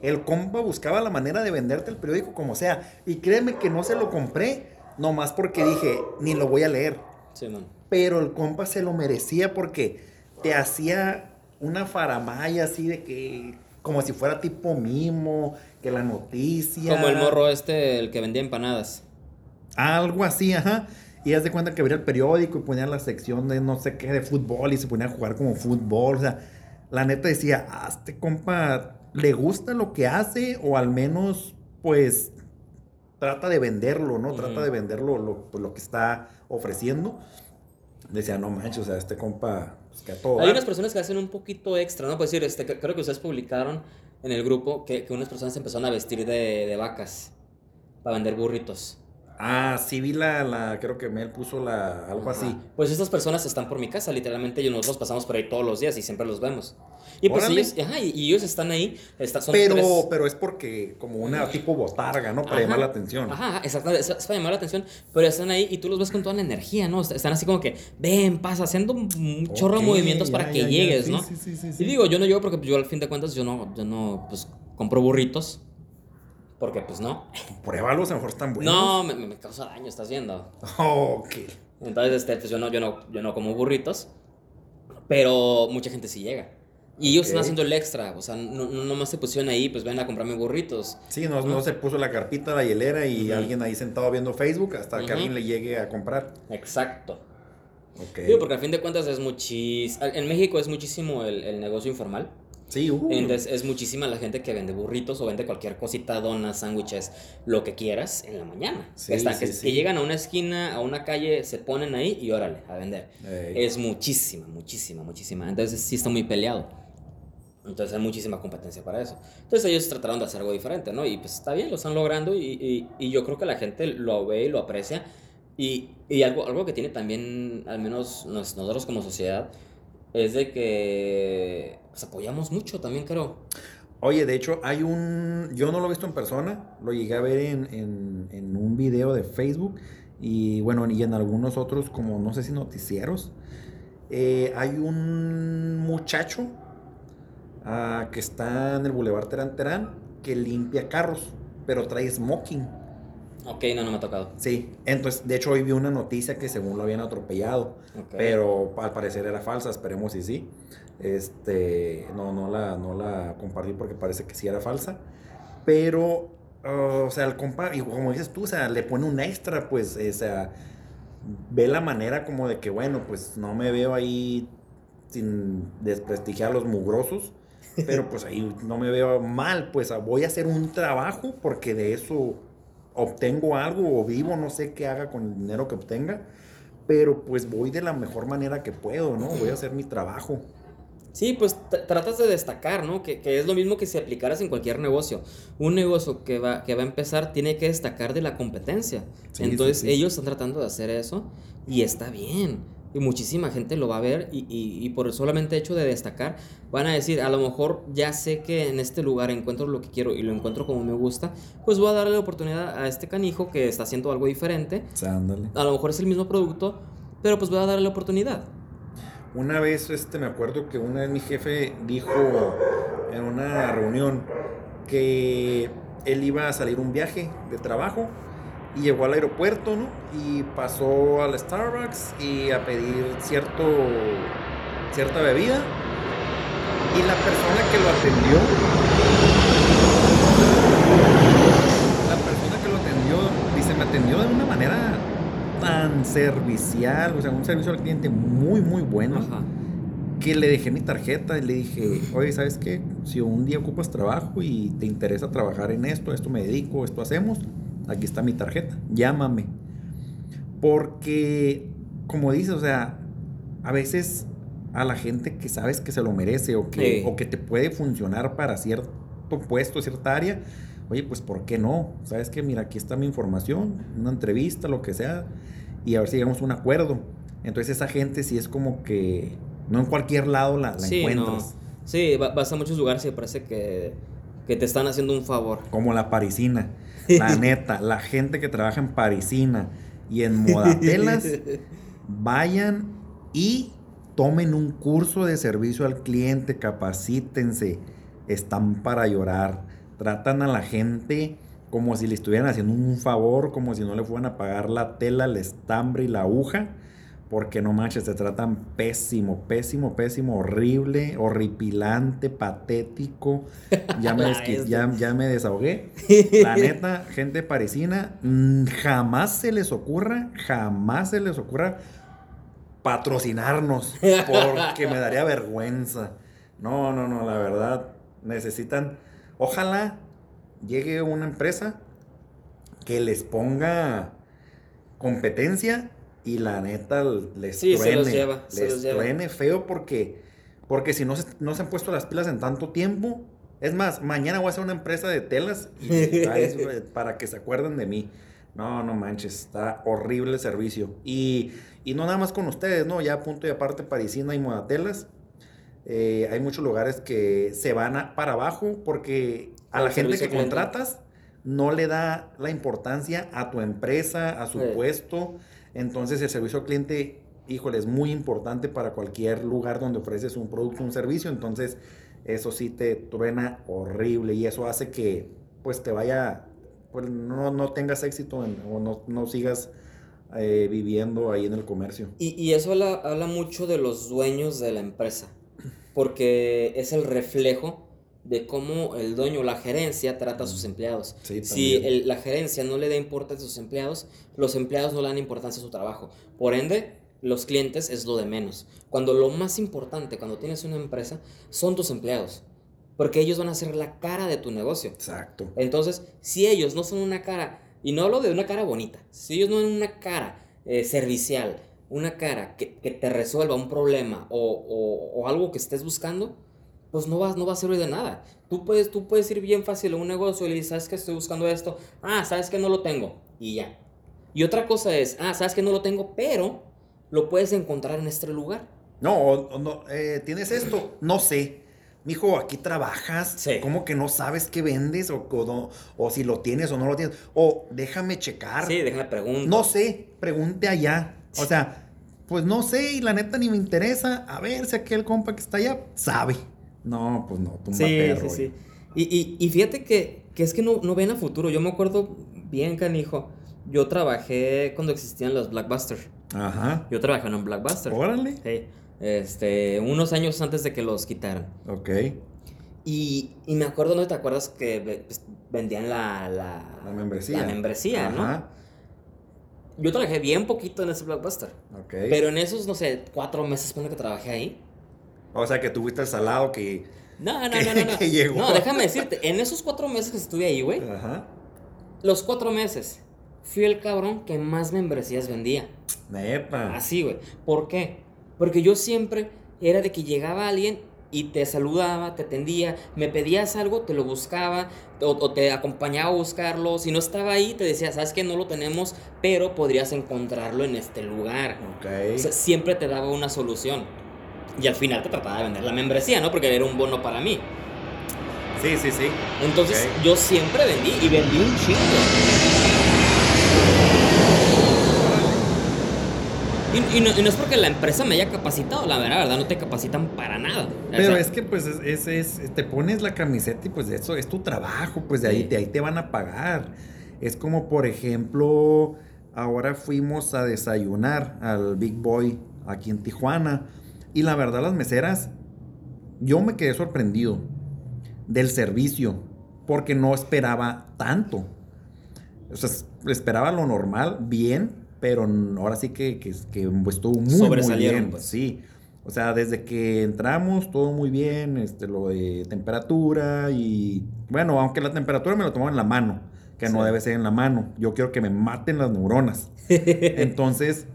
El compa buscaba la manera de venderte el periódico como sea. Y créeme que no se lo compré, nomás porque dije, ni lo voy a leer. Sí, man. Pero el compa se lo merecía porque te hacía una faramaya así de que, como si fuera tipo mimo, que la noticia. Como el morro este, el que vendía empanadas. Algo así, ajá. Y haz de cuenta que abría el periódico y ponía la sección de no sé qué, de fútbol y se ponía a jugar como fútbol. O sea, la neta decía, a este compa le gusta lo que hace o al menos, pues, trata de venderlo, ¿no? Trata de venderlo lo, pues, lo que está ofreciendo. Decía, no manches, o sea, este compa, pues, que a todo. Hay dar". unas personas que hacen un poquito extra, ¿no? Pues decir, este, creo que ustedes publicaron en el grupo que, que unas personas empezaron a vestir de, de vacas para vender burritos. Ah, sí vi la, la, creo que Mel puso la, algo así. Ajá. Pues estas personas están por mi casa, literalmente, y nosotros pasamos por ahí todos los días y siempre los vemos. Y pues ellos, ajá, y, y ellos están ahí, está- son Pero, tres- pero es porque como una tipo botarga, ¿no? Para Ajá. llamar la atención. Ajá, exactamente, es, es para llamar la atención, pero están ahí y tú los ves con toda la energía, ¿no? Están así como que, ven, pasa, haciendo un chorro de Ok, movimientos para ya, que ya, ya. llegues, Sí, ¿no? sí, sí. Y digo, yo no llego porque yo al fin de cuentas yo no, yo no, pues, compro burritos, porque pues no. Pruébalos, a lo mejor están buenos. No, me, me- causa daño, estás viendo. Ok. Entonces, este, pues yo no, yo no, yo no como burritos, pero mucha gente sí llega. Y ellos están haciendo el extra, o sea, no, no nomás se pusieron ahí, pues ven a comprarme burritos. Sí, no, no se puso la carpita, la hielera y alguien ahí sentado viendo Facebook hasta que alguien le llegue a comprar. Exacto. Ok. Digo, porque al fin de cuentas es muchísimo. En México es muchísimo el, el negocio informal. Sí, uh. Entonces es muchísima la gente que vende burritos o vende cualquier cosita, donas, sándwiches, lo que quieras en la mañana. Sí, están- sí, que, sí. que llegan a una esquina, a una calle, se ponen ahí y órale, a vender. Ey. Es muchísima, muchísima, muchísima. Entonces sí está muy peleado. Entonces hay muchísima competencia para eso. Entonces ellos trataron de hacer algo diferente, ¿no? Y pues está bien, lo están logrando y, y- y yo creo que la gente lo ve y lo aprecia. Y, y algo, algo que tiene también, al menos nos- nosotros como sociedad, es de que pues, apoyamos mucho también, creo. Oye, de hecho, hay un. Yo no lo he visto en persona, lo llegué a ver en, en- en un video de Facebook y bueno, y en algunos otros, como no sé si noticieros. Eh, hay un muchacho ah, que está en el Boulevard Terán Terán que limpia carros, pero trae smoking. Ok, no, no me ha tocado. Sí, entonces, de hecho, hoy vi una noticia que según lo habían atropellado. Pero al parecer era falsa, esperemos si sí. Este, no, no la, no la compartí porque parece que sí era falsa. Pero, uh, o sea, el compa, y como dices tú, o sea, le pone un extra, pues, o sea, ve la manera como de que, bueno, pues no me veo ahí sin desprestigiar a los mugrosos, pero pues ahí no me veo mal, pues voy a hacer un trabajo porque de eso obtengo algo o vivo, no sé qué haga con el dinero que obtenga, pero pues voy de la mejor manera que puedo, ¿no? Voy a hacer mi trabajo. Sí, pues tratas de destacar, ¿no? Que, que es lo mismo que si aplicaras en cualquier negocio. Un negocio que va, que va a empezar tiene que destacar de la competencia. Sí, Entonces sí, sí. ellos están tratando de hacer eso y está bien. Y muchísima gente lo va a ver y, y- y por el solamente hecho de destacar van a decir, a lo mejor ya sé que en este lugar encuentro lo que quiero y lo encuentro como me gusta, pues voy a darle la oportunidad a este canijo que está haciendo algo diferente. Sea, ándale. A lo mejor es el mismo producto, pero pues voy a darle la oportunidad. Una vez, este, me acuerdo que una vez mi jefe dijo en una reunión que él iba a salir un viaje de trabajo y llegó al aeropuerto, ¿no? Y pasó al Starbucks y a pedir cierto, cierta bebida. Y la persona que lo atendió, la persona que lo atendió, dice, me atendió de una manera tan servicial, o sea, un servicio al cliente muy, muy bueno Ajá. que le dejé mi tarjeta y le dije, oye, ¿sabes qué? Si un día ocupas trabajo y te interesa trabajar en esto, esto me dedico, esto hacemos, aquí está mi tarjeta, llámame. Porque, como dices, o sea, a veces a la gente que sabes que se lo merece o que, Sí. o que te puede funcionar para cierto puesto, cierta área, oye, pues ¿por qué no? ¿Sabes qué? Mira, aquí está mi información, una entrevista, lo que sea, y a ver si llegamos a un acuerdo. Entonces esa gente sí es como que no en cualquier lado la, la Sí, no. encuentras. Sí, va- vas a muchos lugares y parece que, que te están haciendo un favor. Como la parisina. La neta, la gente que trabaja en parisina y en modatelas, <laughs> vayan y tomen un curso de servicio al cliente, capacítense. Están para llorar. Tratan a la gente como si le estuvieran haciendo un favor, como si no le fueran a pagar la tela, el estambre y la aguja. Porque no manches, te tratan pésimo, pésimo, pésimo, horrible, horripilante, patético. <laughs> Ya me, bestia. ya, ya me desahogué. <laughs> La neta, gente parisina, mm, jamás se les ocurra, jamás se les ocurra patrocinarnos, porque me daría <laughs> vergüenza. No, no, no, la verdad, necesitan, ojalá llegue una empresa que les ponga competencia y la neta les Sí, se truene, los lleva, se les lleva. truene feo porque, porque si no se, no se han puesto las pilas en tanto tiempo, es más, mañana voy a hacer una empresa de telas y <laughs> ahí, para que se acuerden de mí. No, no manches, está horrible el servicio. Y, y no nada más con ustedes, ¿no? Ya a punto y aparte Parisina y Modatelas. Eh, hay muchos lugares que se van a- para abajo porque a la gente que cliente. contratas no le da la importancia a tu empresa, a su Sí. puesto. Entonces el servicio al cliente, híjole, es muy importante para cualquier lugar donde ofreces un producto, un servicio. Entonces eso sí te truena horrible y eso hace que pues te vaya, pues no, no tengas éxito en- o no, no sigas eh, viviendo ahí en el comercio. Y, y eso habla, habla mucho de los dueños de la empresa, porque es el reflejo de cómo el dueño o la gerencia trata a sus empleados. Sí, si el- la gerencia no le da importancia a sus empleados, los empleados no le dan importancia a su trabajo. Por ende, los clientes es lo de menos. Cuando lo más importante cuando tienes una empresa son tus empleados. Porque ellos van a ser la cara de tu negocio. Exacto. Entonces, si ellos no son una cara, y no hablo de una cara bonita, si ellos no son una cara eh, servicial, una cara que, que, te resuelva un problema o, o, o, algo que estés buscando, pues no va, no va a servir de nada. Tú puedes, tú puedes ir bien fácil a un negocio y le dices, ¿sabes que estoy buscando esto? Ah, ¿sabes que no lo tengo? Y ya. Y otra cosa es, ah, ¿sabes que no lo tengo? Pero lo puedes encontrar en este lugar. No, no eh, ¿tienes esto? No sé. Mijo, aquí trabajas. Sí. ¿Cómo que no sabes qué vendes? O, o, o, si lo tienes o no lo tienes. O déjame checar. Sí, déjame preguntar. No sé, pregunte allá. O sea, pues no sé y la neta ni me interesa. A ver si aquel compa que está allá sabe. No, pues no, tumba sí, perro. Sí, sí, y, y, y, fíjate que, que es que no, no ven a futuro. Yo me acuerdo bien, canijo. Yo trabajé cuando existían los Blackbuster. Ajá. Yo trabajé en un Blackbuster. Órale. Sí. Este, unos años antes de que los quitaran. Ok. Y, y me acuerdo, ¿no te acuerdas que pues, vendían la, la, la membresía? La membresía, Ajá. ¿no? Yo trabajé bien poquito en ese Blockbuster. Ok. Pero en esos, no sé, cuatro meses pone que trabajé ahí. O sea, que tuviste el salado que... No, no, que, <laughs> no, no. No, que llegó. no déjame decirte, en esos cuatro meses que estuve ahí, güey, Ajá. los cuatro meses, fui el cabrón que más membresías vendía. Nepa. Así, güey. ¿Por qué? Porque yo siempre era de que llegaba alguien y te saludaba, te atendía, me pedías algo, te lo buscaba o, o, te acompañaba a buscarlo. Si no estaba ahí, te decía, sabes que no lo tenemos, pero podrías encontrarlo en este lugar. Ok. O sea, siempre te daba una solución. Y al final te trataba de vender la membresía, ¿no? Porque era un bono para mí. Sí, sí, sí. Entonces yo siempre vendí y vendí un chingo. Y, y no, y no es porque la empresa me haya capacitado, la verdad, ¿verdad? No te capacitan para nada. O Pero sea, es que pues es, es, es- te pones la camiseta y pues eso es tu trabajo, pues de ahí, Sí. de ahí te van a pagar. Es como por ejemplo, ahora fuimos a desayunar al Big Boy aquí en Tijuana y la verdad las meseras, yo me quedé sorprendido del servicio porque no esperaba tanto. O sea, es- esperaba lo normal, bien, pero ahora sí que, que, que estuvo muy, bien. pues. Sí. O sea, desde que entramos, todo muy bien, este, lo de temperatura y... Bueno, aunque la temperatura me lo tomaba en la mano, que no debe ser en la mano. Yo quiero que me maten las neuronas. <laughs> Entonces,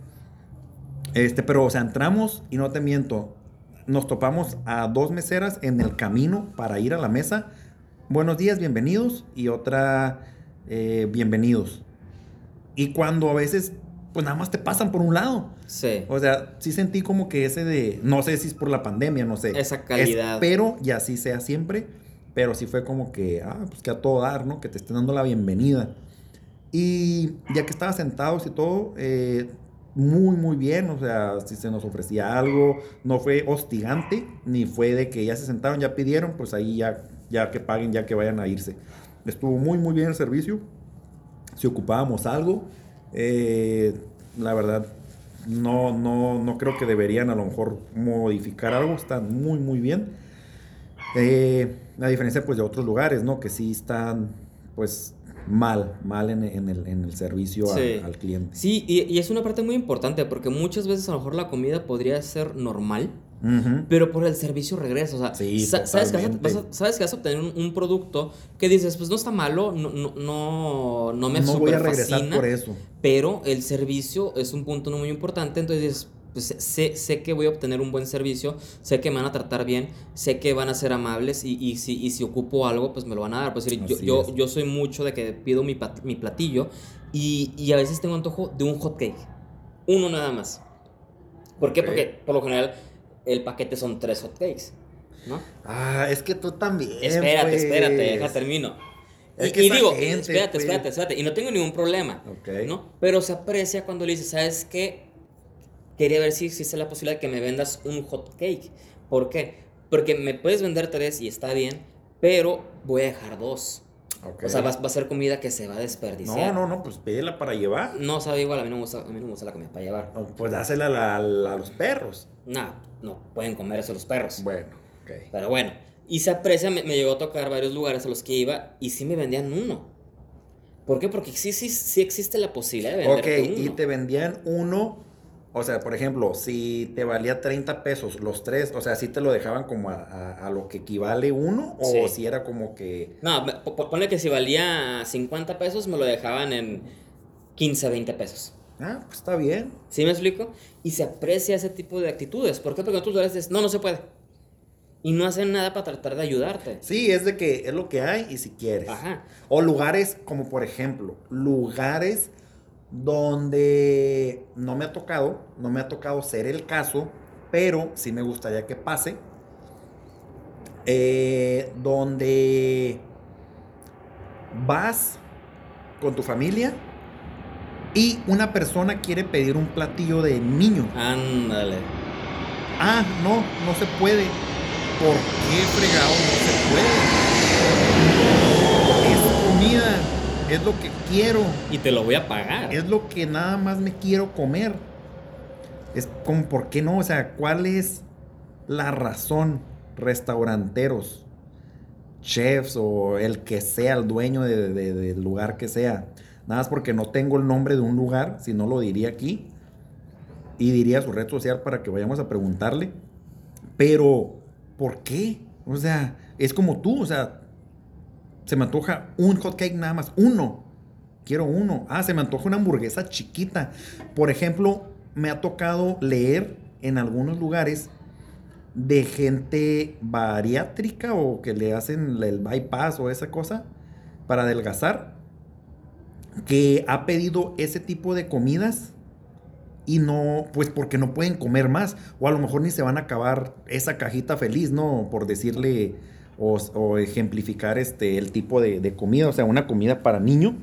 este, pero, o sea, entramos y no te miento, nos topamos a dos meseras en el camino para ir a la mesa. Buenos días, bienvenidos. Y otra, eh, bienvenidos. Y cuando a veces, pues nada más te pasan por un lado. Sí. O sea, sí sentí como que ese de, no sé si es por la pandemia, no sé. Esa calidad. Espero y así sea siempre, pero sí fue como que, ah, pues que a todo dar, ¿no? Que te estén dando la bienvenida. Y ya que estaba sentados y todo, eh, muy, muy bien, o sea, si se nos ofrecía algo, no fue hostigante, ni fue de que ya se sentaron, ya pidieron, pues ahí ya, ya que paguen, ya que vayan a irse. Estuvo muy, muy bien el servicio. Si ocupábamos algo, eh, la verdad, no, no, no creo que deberían a lo mejor modificar algo, están muy, muy bien. Eh, a diferencia pues de otros lugares, ¿no? Que sí están pues mal, mal en, en el, en el servicio al cliente. Sí, y, y es una parte muy importante porque muchas veces a lo mejor la comida podría ser normal, Ujú. pero por el servicio regresa. O sea, Sí, sa- sabes, que vas a, sabes que vas a obtener un, un producto que dices, pues no está malo, no, no, no, no me no voy a regresar fascina, por eso. pero el servicio es un punto no muy importante, entonces dices, pues, sé, sé que voy a obtener un buen servicio, sé que me van a tratar bien, sé que van a ser amables y, y si, y si ocupo algo, pues me lo van a dar. Pues, decir, yo, yo, yo soy mucho de que pido mi, mi platillo y, y a veces tengo antojo de un hot cake, uno nada más. ¿Por qué? Ok. Porque por lo general el paquete son tres hot cakes, ¿no? Ah, es que tú también. espérate, pues. espérate, deja termino. Es y que y digo, gente, espérate, pues. espérate, espérate, y no tengo ningún problema. Ok. ¿no? Pero se aprecia cuando le dices, ¿sabes qué? Quería ver si existe la posibilidad de que me vendas un hot cake. ¿Por qué? Porque me puedes vender tres y está bien, pero voy a dejar dos. Ok. O sea, va, va a ser comida que se va a No, desperdiciar. no, no, pues pídela para llevar. No sabe igual, a mí no me gusta, a mí no me gusta la comida para llevar. Pues dásela a, la- a los perros. No, no pueden comer eso los perros. Bueno, ok. Pero bueno, y se aprecia, me, me llegó a tocar varios lugares a los que iba y sí me vendían uno. ¿Por qué? Porque sí, sí, sí existe la posibilidad de Ok, venderte y uno. te vendían uno O sea, por ejemplo, si te valía 30 pesos los tres, o sea, si te lo dejaban como a, a- a lo que equivale uno, o Sí. si era como que. No, ponle que si valía 50 pesos, me lo dejaban en 15, 20 pesos. Ah, pues está bien. ¿Sí me explico? Y se aprecia ese tipo de actitudes. ¿Por qué? Porque tú le dices, no, no se puede. Y no hacen nada para tratar de ayudarte. Sí, es de que es lo que hay y si quieres. Ajá. O lugares como por ejemplo, lugares donde no me ha tocado, no me ha tocado ser el caso, pero sí me gustaría que pase. eh, donde vas con tu familia y una persona quiere pedir un platillo de niño. Ándale. Ah, no, no se puede. ¿Por qué fregado no se puede? Es comida, es lo que quiero, Y te lo voy a pagar. es lo que nada más me quiero comer. Es como, ¿por qué no? O sea, ¿cuál es la razón? Restauranteros, chefs o el que sea, el dueño de- de- del lugar que sea. Nada más porque no tengo el nombre de un lugar, si no lo diría aquí. Y diría su red social para que vayamos a preguntarle. Pero, ¿por qué? O sea, es como tú, o sea, se me antoja un hot cake nada más, uno. Quiero uno. Ah, se me antoja una hamburguesa chiquita. Por ejemplo, me ha tocado leer en algunos lugares de gente bariátrica o que le hacen el bypass o esa cosa para adelgazar, que ha pedido ese tipo de comidas y no, pues porque no pueden comer más, o a lo mejor ni se van a acabar esa cajita feliz, ¿no? Por decirle o, o ejemplificar este, el tipo de, comida, o sea, una comida para niño.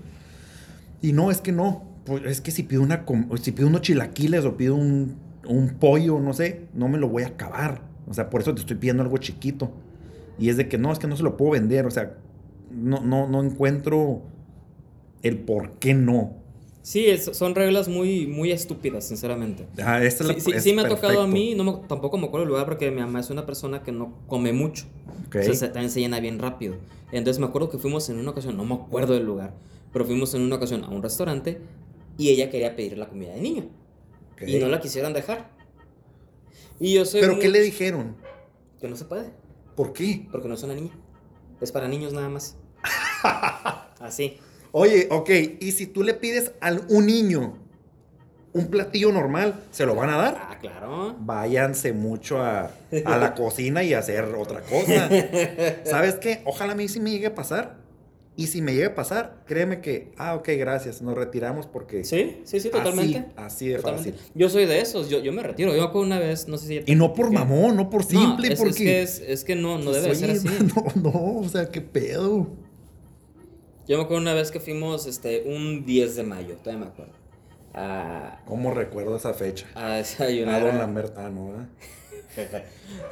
Y no, es que no, pues es que si pido, una, si pido unos chilaquiles o pido un, un pollo, no sé, no me lo voy a acabar. O sea, por eso te estoy pidiendo algo chiquito. Y es de que no, es que no se lo puedo vender, o sea, no, no, no encuentro el por qué no. Sí, es- son reglas muy, muy estúpidas, sinceramente. Ah, esta es la- Sí, sí, es sí me ha tocado a perfecto. mí, no me- tampoco me acuerdo el lugar porque mi mamá es una persona que no come mucho. Ok. O sea, se- también se llena bien rápido. Entonces me acuerdo que fuimos en una ocasión, no me acuerdo del lugar, pero fuimos en una ocasión a un restaurante y ella quería pedir la comida de niño. Ok. Y no la quisieron dejar. Y yo soy ¿Pero muy- qué le dijeron? Que no se puede, ¿Por qué? porque no es una niña. Es para niños nada más. <laughs> Así. Oye, ok, y si tú le pides a un niño un platillo normal, ¿se lo van a dar? Ah, claro. Váyanse mucho a, a la cocina y a hacer otra cosa. ¿Sabes qué? Ojalá a mí sí me llegue a pasar. Y si me llegue a pasar, créeme que, ah, ok, gracias, nos retiramos porque... Sí, sí, sí, totalmente. Así, así de Totalmente. fácil. Yo soy de esos, yo, yo me retiro. Yo acuerdo una vez, no sé si... Y no por mamón, no por simple, no, es, porque... es que, es, es que no, no debe ser así. <laughs> No, no, o sea, qué pedo. Yo me acuerdo una vez que fuimos este, un 10 de mayo, todavía me acuerdo. A, ¿Cómo recuerdo esa fecha? a A desayunar. Don a- Lambert, ah, no, ¿verdad? <laughs>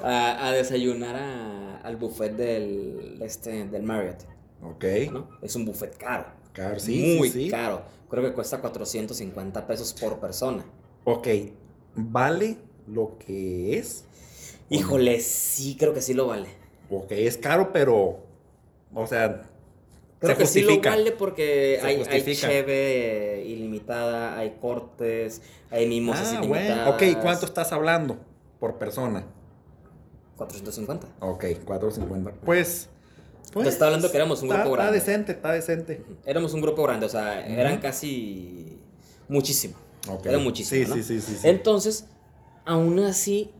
a, a desayunar a- al buffet del, este, del Marriott, Ok. ¿no? Es un buffet caro. Claro, sí, muy sí, sí. caro. Creo que cuesta 450 pesos por persona. Ok, ¿vale lo que es? Híjole, sí, creo que sí lo vale. Ok, es caro, pero. O sea. Creo se que sí lo justifica. vale porque hay, hay justifica. cheve ilimitada, hay cortes, hay mimosas Ah, ilimitadas. bueno. Ok, ¿cuánto estás hablando por persona? 450. Ok, 4.50. Pues. pues Te estaba hablando que éramos un está- grupo Está grande. decente, está decente. Éramos un grupo grande, o sea, eran casi muchísimo. Ok. Era muchísimo. Sí, ¿no? sí, sí, sí, sí. Entonces, aún así,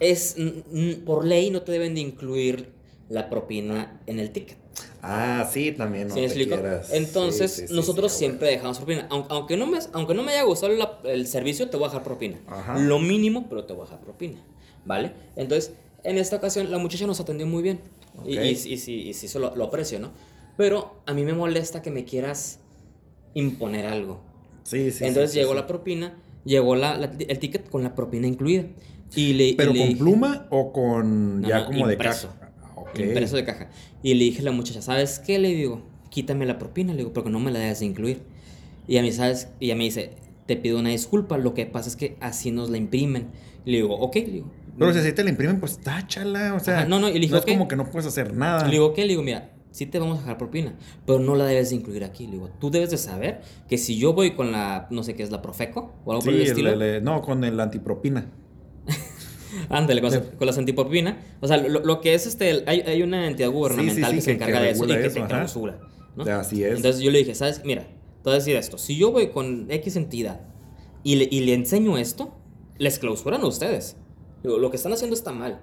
es por ley no te deben de incluir la propina en el ticket. Ah, sí, también. No ¿Sí me explico? quieras. Entonces, Sí, sí, sí, nosotros siempre dejamos propina. Aun- Aunque no me, aunque no me haya gustado la- el servicio, te voy a dejar propina. Ajá. Lo mínimo, pero te voy a dejar propina. ¿Vale? Entonces, en esta ocasión, la muchacha nos atendió muy bien. Y, y, y sí, y sí, eso lo, lo aprecio, ¿no? Pero a mí me molesta que me quieras imponer algo. Sí, sí. Entonces llegó la propina, llegó la, la- el ticket con la propina incluida. Y le, y ¿Pero le con pluma o con No, ya no, como impreso. de caja? Ah, Ok. impreso de caja. Y le dije a la muchacha, ¿sabes qué? Le digo, quítame la propina, le digo, porque no me la dejas de incluir. Y a mí, ¿sabes? Y ella me dice, te pido una disculpa, lo que pasa es que así nos la imprimen. Le digo, ok, le digo. Pero si así te la imprimen, pues táchala. O sea, Ajá, no, no, y le dije, es ok. como que no puedes hacer nada. Le digo, ¿qué? Le digo, mira, sí te vamos a dejar propina, pero no la debes de incluir aquí. Le digo, tú debes de saber que si yo voy con la, no sé qué es la Profeco o algo por el Sí, el- estilo. el- el- no, con el antipropina. Ándale, con, con las antipropina. O sea, lo, lo que es este, hay, hay una entidad gubernamental sí, que se que- que encarga de eso y que eso, te clausura. ¿no? Así es. Entonces yo le dije, ¿sabes? Mira, te voy a decir esto. Si yo voy con X entidad y le, y le enseño esto, les clausuran a ustedes. Digo, lo que están haciendo está mal.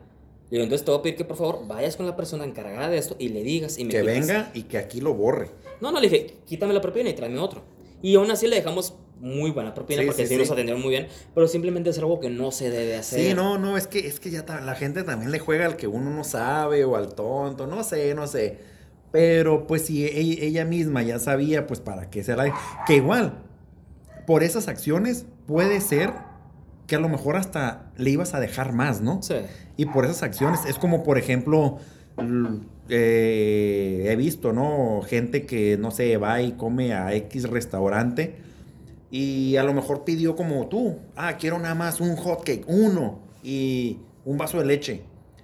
Digo, entonces te voy a pedir que por favor vayas con la persona encargada de esto y le digas y me que quites". venga y que aquí lo borre. No, no, le dije, quítame la propina y tráeme otro. Y aún así le dejamos muy buena propina Sí, porque sí, sí, nos atendieron muy bien, pero simplemente es algo que no se debe hacer. Sí, no, no, es que, es que ya la gente también le juega al que uno no sabe o al tonto, no sé, no sé. Pero pues si ella, ella misma ya sabía, pues para qué se la... Que igual, por esas acciones puede ser que a lo mejor hasta le ibas a dejar más, ¿no? Sí. Y por esas acciones, es como por ejemplo, eh, he visto, ¿no? Gente que, no sé, va y come a X restaurante y a lo mejor pidió como tú, ah, quiero nada más un hot cake, uno, y un vaso de leche,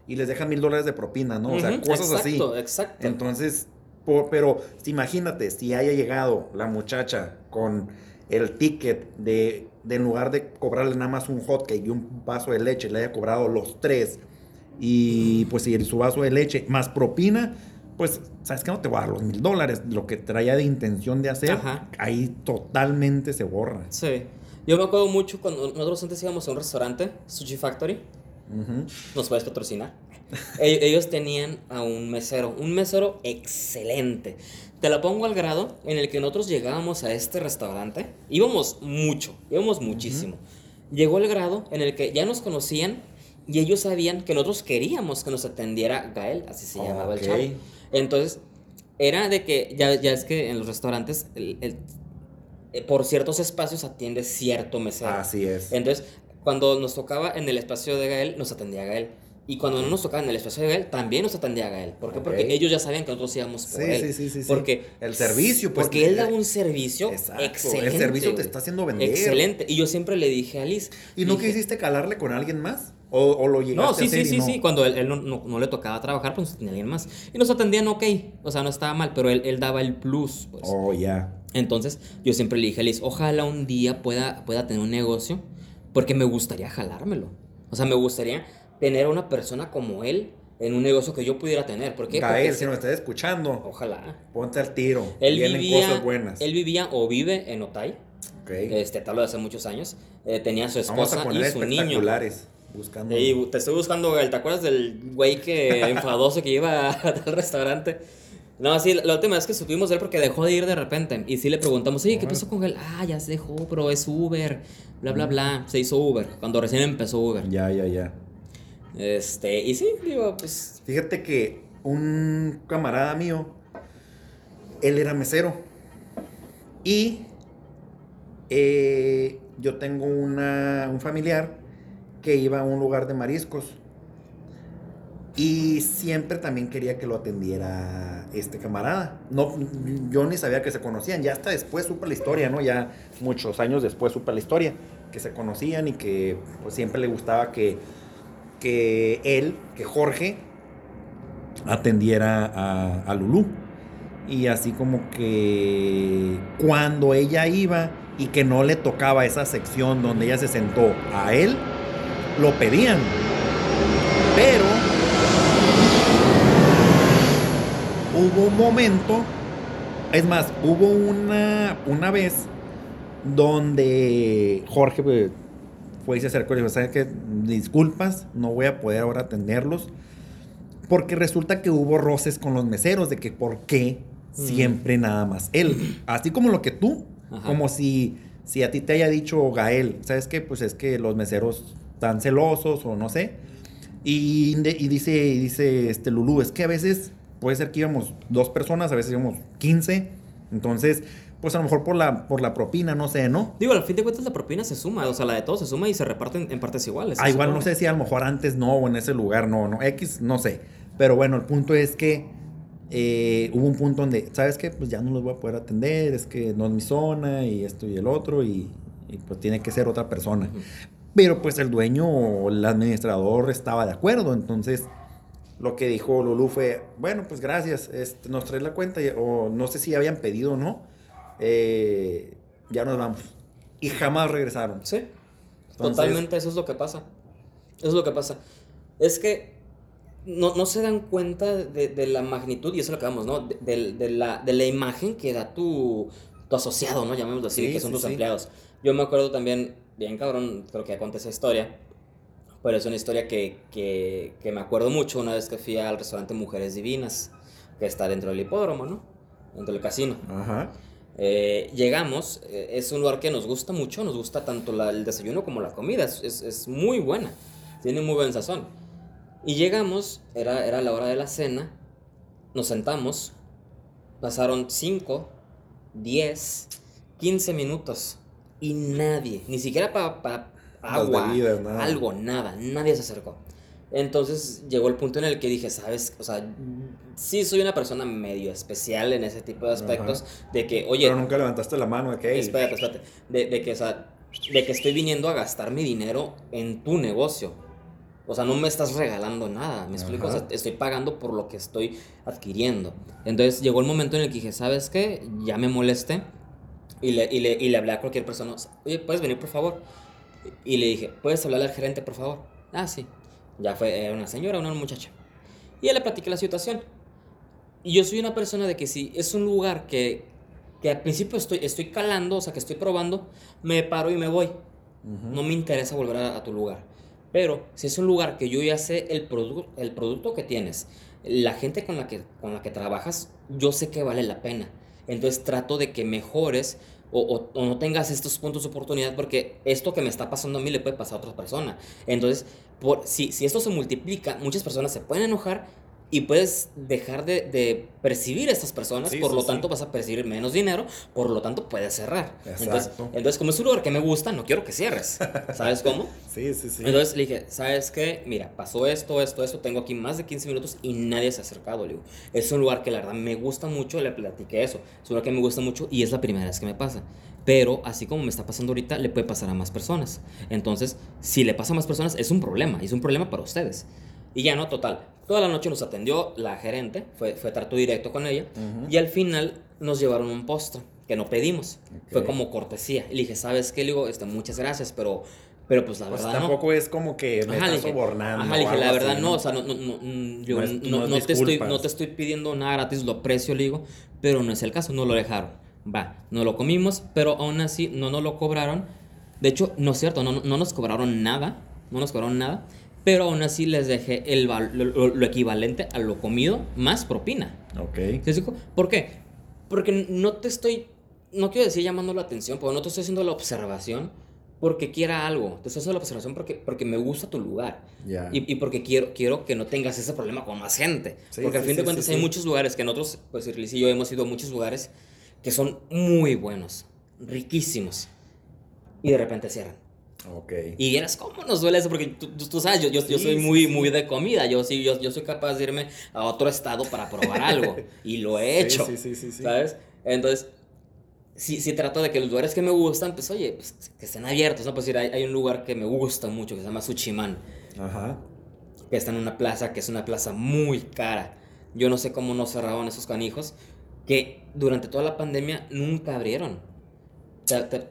y les deja mil dólares de propina, ¿no? O sea, cosas así. Exacto, exacto. Entonces, por- pero imagínate, si haya llegado la muchacha con el ticket de, de en lugar de cobrarle nada más un hot cake y un vaso de leche, le haya cobrado los tres, y pues si su vaso de leche más propina, pues, ¿sabes qué? No te voy a dar los mil dólares. Lo que traía de intención de hacer, Ajá. ahí totalmente se borra. Sí. Yo me acuerdo mucho cuando nosotros antes íbamos a un restaurante, Sushi Factory, Ujú. nos puedes patrocinar. E- Ellos tenían a un mesero, un mesero excelente. Te la pongo al grado en el que nosotros llegábamos a este restaurante, íbamos mucho, íbamos muchísimo. Llegó el grado en el que ya nos conocían y ellos sabían que nosotros queríamos que nos atendiera Gael, así se llamaba Ok. el chavo. Entonces, era de que, ya, ya es que en los restaurantes, el- el- eh, por ciertos espacios atiende cierto mesero. Así es. Entonces, cuando nos tocaba en el espacio de Gael, nos atendía Gael. Y cuando no nos tocaba en el espacio de Gael, también nos atendía Gael. ¿Por qué? Porque ellos ya sabían que nosotros íbamos por Sí, él. sí, sí, sí. Porque El servicio, pues, Porque él da un servicio Exacto, excelente. el servicio te está haciendo vender. Excelente. Y yo siempre le dije a Liz. ¿Y no dije, quisiste calarle con alguien más? ¿O, o lo llegaste No, sí, a hacer sí, y sí, no? sí. Cuando él, él no, no- no le tocaba trabajar, pues tenía alguien más. Y nos atendían ok. O sea, no estaba mal, pero él, él daba el plus. Pues. Oh, ya. Entonces, yo siempre le dije a Liz, ojalá un día pueda, pueda tener un negocio, porque me gustaría jalármelo. O sea, me gustaría tener a una persona como él en un negocio que yo pudiera tener. ¿Por qué? Gael, Porque si se- nos estás escuchando, Ojalá. ponte al tiro. Él vivía, cosas buenas. él vivía o vive en Otay, Ok. este, te hablo de hace muchos años. Eh, tenía a su Vamos esposa a poner y su niño. Buscando. Y te estoy buscando, Gael. ¿Te acuerdas del güey que <laughs> enfadoso que iba al restaurante? No, sí, la última vez que supimos de él porque dejó de ir de repente. Y sí le preguntamos, oye, ¿qué pasó con él? Ah, ya se dejó, pero es Uber. Bla, bla, bla. Se hizo Uber. Cuando recién empezó Uber. Ya, ya, ya. Este, y sí, digo, pues. Fíjate que un camarada mío, él era mesero. Y eh, yo tengo una, un familiar que iba a un lugar de mariscos. Y siempre también quería que lo atendiera este camarada. No, yo ni sabía que se conocían. Ya hasta después supe la historia, ¿no? Ya muchos años después supe la historia. Que se conocían y que pues, siempre le gustaba que, que él, que Jorge, atendiera a, a Lulú. Y así como que cuando ella iba y que no le tocaba esa sección donde ella se sentó a él, lo pedían. Pero hubo un momento, es más, hubo una, una vez donde Jorge pues, fue y se acercó y dijo, ¿sabes qué? Disculpas, no voy a poder ahora atenderlos. Porque resulta que hubo roces con los meseros de que por qué siempre nada más él. Así como lo que tú, Ajá. como si, si a ti te haya dicho Gael, ¿sabes qué? Pues es que los meseros están celosos o no sé. Y, y dice, y dice este Lulú, es que a veces puede ser que íbamos dos personas, a veces íbamos 15. Entonces, pues a lo mejor por la, por la propina, no sé, ¿no? Digo, al fin de cuentas la propina se suma. O sea, la de todos se suma y se reparten en partes iguales. Ah, igual no sé si a lo mejor antes no o en ese lugar no, no, X, no sé. Pero bueno, el punto es que eh, hubo un punto donde, ¿sabes qué? Pues ya no los voy a poder atender, es que no es mi zona y esto y el otro y, y pues tiene que ser otra persona. Ujú. Pero pues el dueño o el administrador estaba de acuerdo, entonces lo que dijo Lulu fue, bueno, pues gracias, este, nos traes la cuenta, o no sé si habían pedido o no, eh, ya nos vamos. Y jamás regresaron. Sí. Totalmente, eso es lo que pasa. Eso es lo que pasa. Es que no, no se dan cuenta de, la magnitud, y eso es lo que vamos, ¿no? De, la, de la imagen que da tu, tu asociado, ¿no? Llamémoslo así, que son tus empleados. Yo me acuerdo también, bien cabrón, creo que ya conté esa historia, pero es una historia que, que, que me acuerdo mucho una vez que fui al restaurante Mujeres Divinas, que está dentro del hipódromo, ¿no? Dentro del casino. Ajá. Eh, llegamos, eh, es un lugar que nos gusta mucho, nos gusta tanto la, el desayuno como la comida, es, es, es, muy buena, tiene muy buen sazón. Y llegamos, era, era la hora de la cena, nos sentamos, pasaron 5, 10, 15 minutos y nadie, ni siquiera para agua, algo, nada, nadie se acercó. Entonces llegó el punto en el que dije, sabes, o sea, sí soy una persona medio especial en ese tipo de aspectos, de que, oye... Pero nunca levantaste la mano, ¿ok? Espérate, espérate, de, de que, o sea, de que estoy viniendo a gastar mi dinero en tu negocio. O sea, no me estás regalando nada, ¿me explico? O sea, estoy pagando por lo que estoy adquiriendo. Entonces llegó el momento en el que dije, ¿sabes qué? Ya me molesté. Y le, y le, y le hablé a cualquier persona, oye, ¿puedes venir por favor? Y le dije, ¿puedes hablarle al gerente por favor? Ah, sí. Ya fue una señora, una muchacha. Y ya le platiqué la situación. Y yo soy una persona de que si es un lugar que, que al principio estoy, estoy calando, o sea, que estoy probando, me paro y me voy. No me interesa volver a, tu lugar. Pero si es un lugar que yo ya sé el, el producto que tienes, la gente con la, que, con la que trabajas, yo sé que vale la pena. Entonces trato de que mejores o, o, no tengas estos puntos de oportunidad porque esto que me está pasando a mí le puede pasar a otra persona. Entonces, por, si, si esto se multiplica, muchas personas se pueden enojar y puedes dejar de, de percibir a estas personas, por lo tanto vas a percibir menos dinero, por lo tanto puedes cerrar. Entonces, entonces, como es un lugar que me gusta, no quiero que cierres. ¿Sabes cómo? <laughs> sí, sí, sí. Entonces le dije, ¿sabes qué? Mira, pasó esto, esto, esto, tengo aquí más de 15 minutos y nadie se ha acercado. Le digo, es un lugar que la verdad me gusta mucho, le platiqué eso, es un lugar que me gusta mucho y es la primera vez que me pasa. Pero así como me está pasando ahorita, le puede pasar a más personas. Entonces, si le pasa a más personas, es un problema, es un problema para ustedes. Y ya no, total. Toda la noche nos atendió la gerente, fue, fue trato directo con ella, y al final nos llevaron un postre que no pedimos. Fue como cortesía. Y le dije, ¿sabes qué? Le digo, este, muchas gracias, pero, pero pues la pues verdad tampoco es como que me ajá, sobornando. Ajá, le dije, la verdad no, o sea, no, no, no, yo no, no, te estoy, no te estoy pidiendo nada gratis, lo aprecio, le digo, pero no es el caso, no lo dejaron. Va, no lo comimos, pero aún así no nos lo cobraron. De hecho, no es cierto, no, no nos cobraron nada, no nos cobraron nada pero aún así les dejé el, lo, equivalente a lo comido más propina. Ok. ¿Por qué? Porque no te estoy, no quiero decir llamando la atención, pero no te estoy haciendo la observación porque quiera algo. Te estoy haciendo la observación porque, porque me gusta tu lugar. Y, y, porque quiero, quiero que no tengas ese problema con más gente. porque al fin de cuentas hay muchos lugares que nosotros, pues Liz y yo hemos ido a muchos lugares que son muy buenos, riquísimos. Y de repente cierran. Y vieras cómo nos duele eso, porque tú, sabes, yo, yo, soy muy, muy de comida. Yo, sí, yo, yo soy capaz de irme a otro estado para probar algo. <laughs> y lo he hecho. ¿Sabes? Entonces, si, si trato de que los lugares que me gustan, pues oye, pues, que estén abiertos, ¿no? Pues hay, hay un lugar que me gusta mucho que se llama Suchiman. Ajá. Que está en una plaza que es una plaza muy cara. Yo no sé cómo no cerraron esos canijos. Que durante toda la pandemia nunca abrieron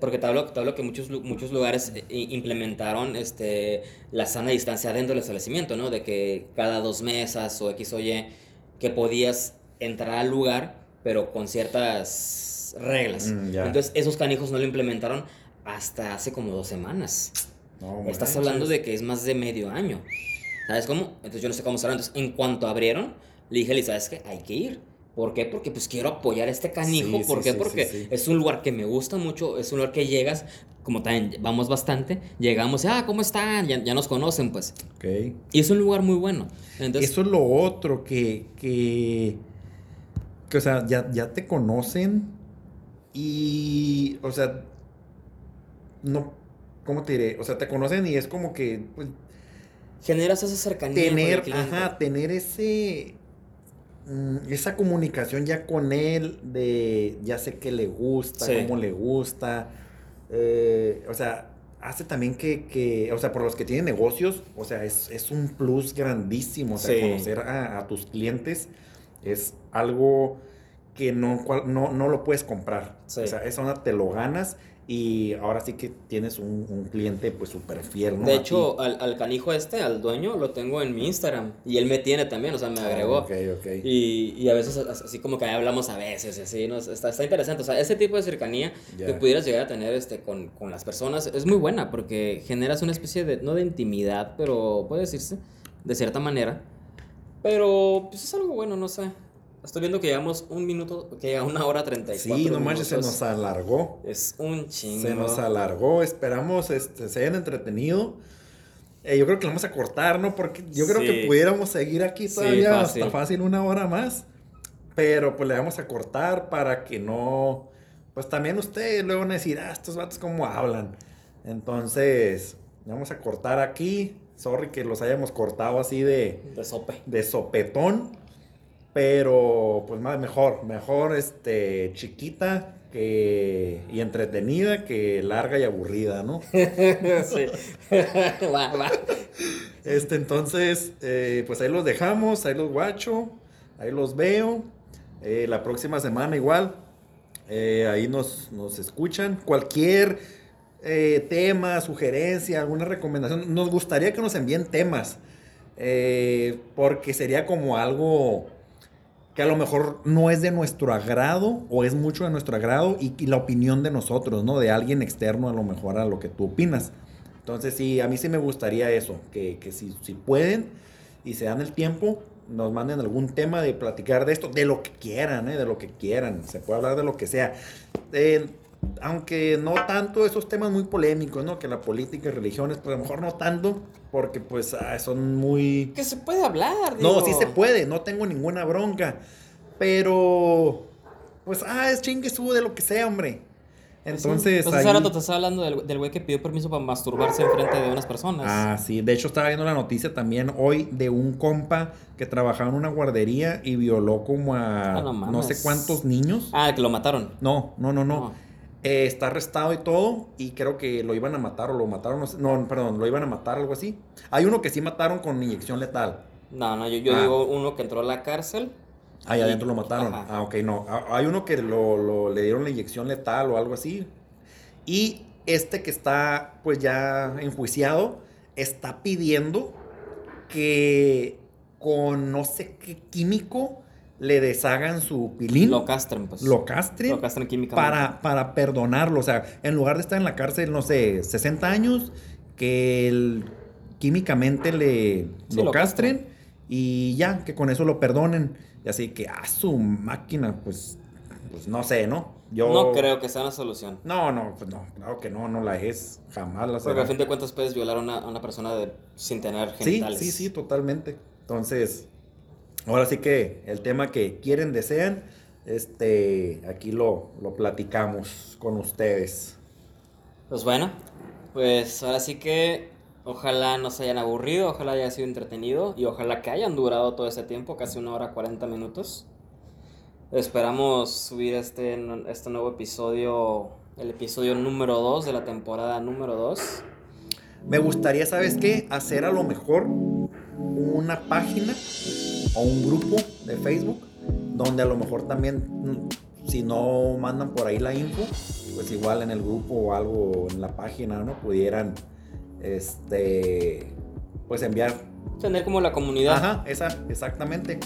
porque te hablo, te hablo que muchos, muchos lugares eh, implementaron este, la sana distancia dentro del establecimiento, ¿no? De que cada dos mesas o X o Y, que podías entrar al lugar, pero con ciertas reglas. Mm, Entonces, esos canijos no lo implementaron hasta hace como dos semanas. Estás hablando de que es más de medio año. ¿Sabes cómo? Entonces, yo no sé cómo será. Entonces, en cuanto abrieron, le dije, ¿sabes qué? Hay que ir. ¿Por qué? Porque pues quiero apoyar a este canijo. ¿Por qué? Porque es un lugar que me gusta mucho, es un lugar que llegas, como también vamos bastante, llegamos, ah, ¿cómo están? Ya, nos conocen, pues. Ok. Y es un lugar muy bueno. Entonces, Eso es lo otro que, que, que o sea, ya, ya te conocen y, o sea, no, ¿cómo te diré? O sea, te conocen y es como que, pues, generas esa cercanía. Tener, ajá, tener ese esa comunicación ya con él de ya sé que le gusta, cómo le gusta. Eh, o sea, hace también que, que, o sea, por los que tienen negocios, o sea, es, es un plus grandísimo, o sea, Sí. conocer a, a tus clientes es algo que no, no, no lo puedes comprar. Sí. O sea, esa onda te lo ganas y ahora sí que tienes un, un cliente pues súper fiel, ¿no? De hecho, al, al canijo este, al dueño, lo tengo en mi Instagram. Y él me tiene también, o sea, me agregó. Ah, Ok, ok. Y, y a veces as- así como que hablamos a veces, así, ¿no? Está, está interesante. O sea, ese tipo de cercanía que pudieras llegar a tener este, con, con las personas es muy buena porque generas una especie de, no de intimidad, pero puede decirse, de cierta manera. Pero pues es algo bueno, no sé. Estoy viendo que llevamos un minuto, que llega una hora 34 Sí, no manches, se nos alargó. Es un chingo. Se nos alargó, esperamos este, se hayan entretenido. Eh, yo creo que lo vamos a cortar, ¿no? Porque yo creo Sí. que pudiéramos seguir aquí Sí, todavía fácil. hasta fácil una hora más. Pero pues le vamos a cortar para que no... Pues también ustedes luego van a decir, ah, estos vatos cómo hablan. Entonces, vamos a cortar aquí. Sorry que los hayamos cortado así de, De sope. de sopetón. Pero, pues más mejor, mejor este, chiquita que, y entretenida que larga y aburrida, ¿no? <laughs> sí. <laughs> va, va. Este, entonces, eh, pues ahí los dejamos, ahí los guacho, ahí los veo. Eh, la próxima semana igual, eh, ahí nos, nos escuchan. Cualquier tema, sugerencia, alguna recomendación, nos gustaría que nos envíen temas, porque sería como algo que a lo mejor no es de nuestro agrado o es mucho de nuestro agrado y, la opinión de nosotros, ¿no? De alguien externo a lo mejor a lo que tú opinas. Entonces sí, a mí sí me gustaría eso, que, que si, si pueden y se dan el tiempo, nos manden algún tema de platicar de esto, de lo que quieran, ¿eh? de lo que quieran, se puede hablar de lo que sea. Eh, aunque no tanto esos temas muy polémicos, ¿no? Que la política y religiones, pues a lo mejor no tanto, porque pues ah, son muy... Que se puede hablar, No, digo. sí se puede, no tengo ninguna bronca. Pero, pues, ah, es chingue su de lo que sea, hombre. Entonces, Pues ahí- te estaba hablando del güey que pidió permiso para masturbarse enfrente de unas personas. Ah, sí. De hecho, estaba viendo la noticia también hoy de un compa que trabajaba en una guardería y violó como a Ah, no no, sé cuántos niños. Ah, que lo mataron. No, no, no, no. No. Eh, está arrestado y todo y creo que lo iban a matar o lo mataron. No, sé- no, perdón, lo iban a matar, algo así. Hay uno que sí mataron con inyección letal. No, no, yo, yo Ah. digo uno que entró a la cárcel. Ahí Y- adentro lo mataron. ajá. Ah, ok, no. Ah, Hay uno que lo, lo- le dieron la inyección letal o algo así. Y este que está pues ya enjuiciado está pidiendo que con no sé qué químico le deshagan su pilín. Lo castren, pues. lo castren Lo castren químicamente. para, para perdonarlo. O sea, en lugar de estar en la cárcel, no sé, 60 años, que el- químicamente le Sí, lo lo castren y ya, que con eso lo perdonen. Y así que, a su máquina, pues, pues no sé, ¿no? Yo... No creo que sea una solución. No, no, pues no, claro que no, no la es. Jamás la Porque será. a fin de cuentas puedes violar a una, a una persona de- sin tener Sí, genitales. sí, sí, totalmente. Entonces, ahora sí que el tema que quieren, desean, este, aquí lo, lo platicamos con ustedes. Pues bueno, pues ahora sí que ojalá no se hayan aburrido, ojalá haya sido entretenido y ojalá que hayan durado todo ese tiempo, casi una hora 40 minutos. Esperamos subir este, este nuevo episodio, el episodio número 2 de la temporada número 2. Me gustaría, ¿sabes qué? Hacer a lo mejor una página o un grupo de Facebook donde a lo mejor también, si no mandan por ahí la info, pues igual en el grupo o algo en la página, ¿no? Pudieran, este, pues enviar. Tener como la comunidad. Ajá, esa, exactamente.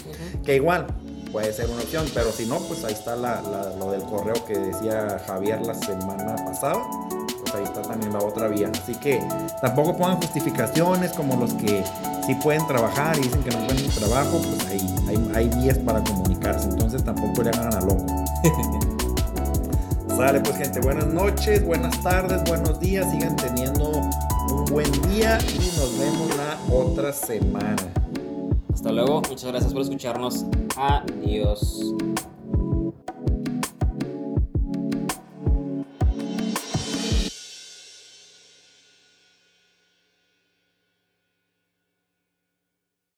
Que igual puede ser una opción, pero si no, pues ahí está la, la- lo del correo que decía Javier la semana pasada. Ahí está también la otra vía. Así que tampoco pongan justificaciones como los que sí pueden trabajar y dicen que no pueden trabajo, pues ahí hay, hay vías para comunicarse. Entonces tampoco le hagan a loco. <laughs> Sale pues gente, buenas noches, buenas tardes, buenos días, sigan teniendo un buen día y nos vemos la otra semana. Hasta luego, muchas gracias por escucharnos. Adiós.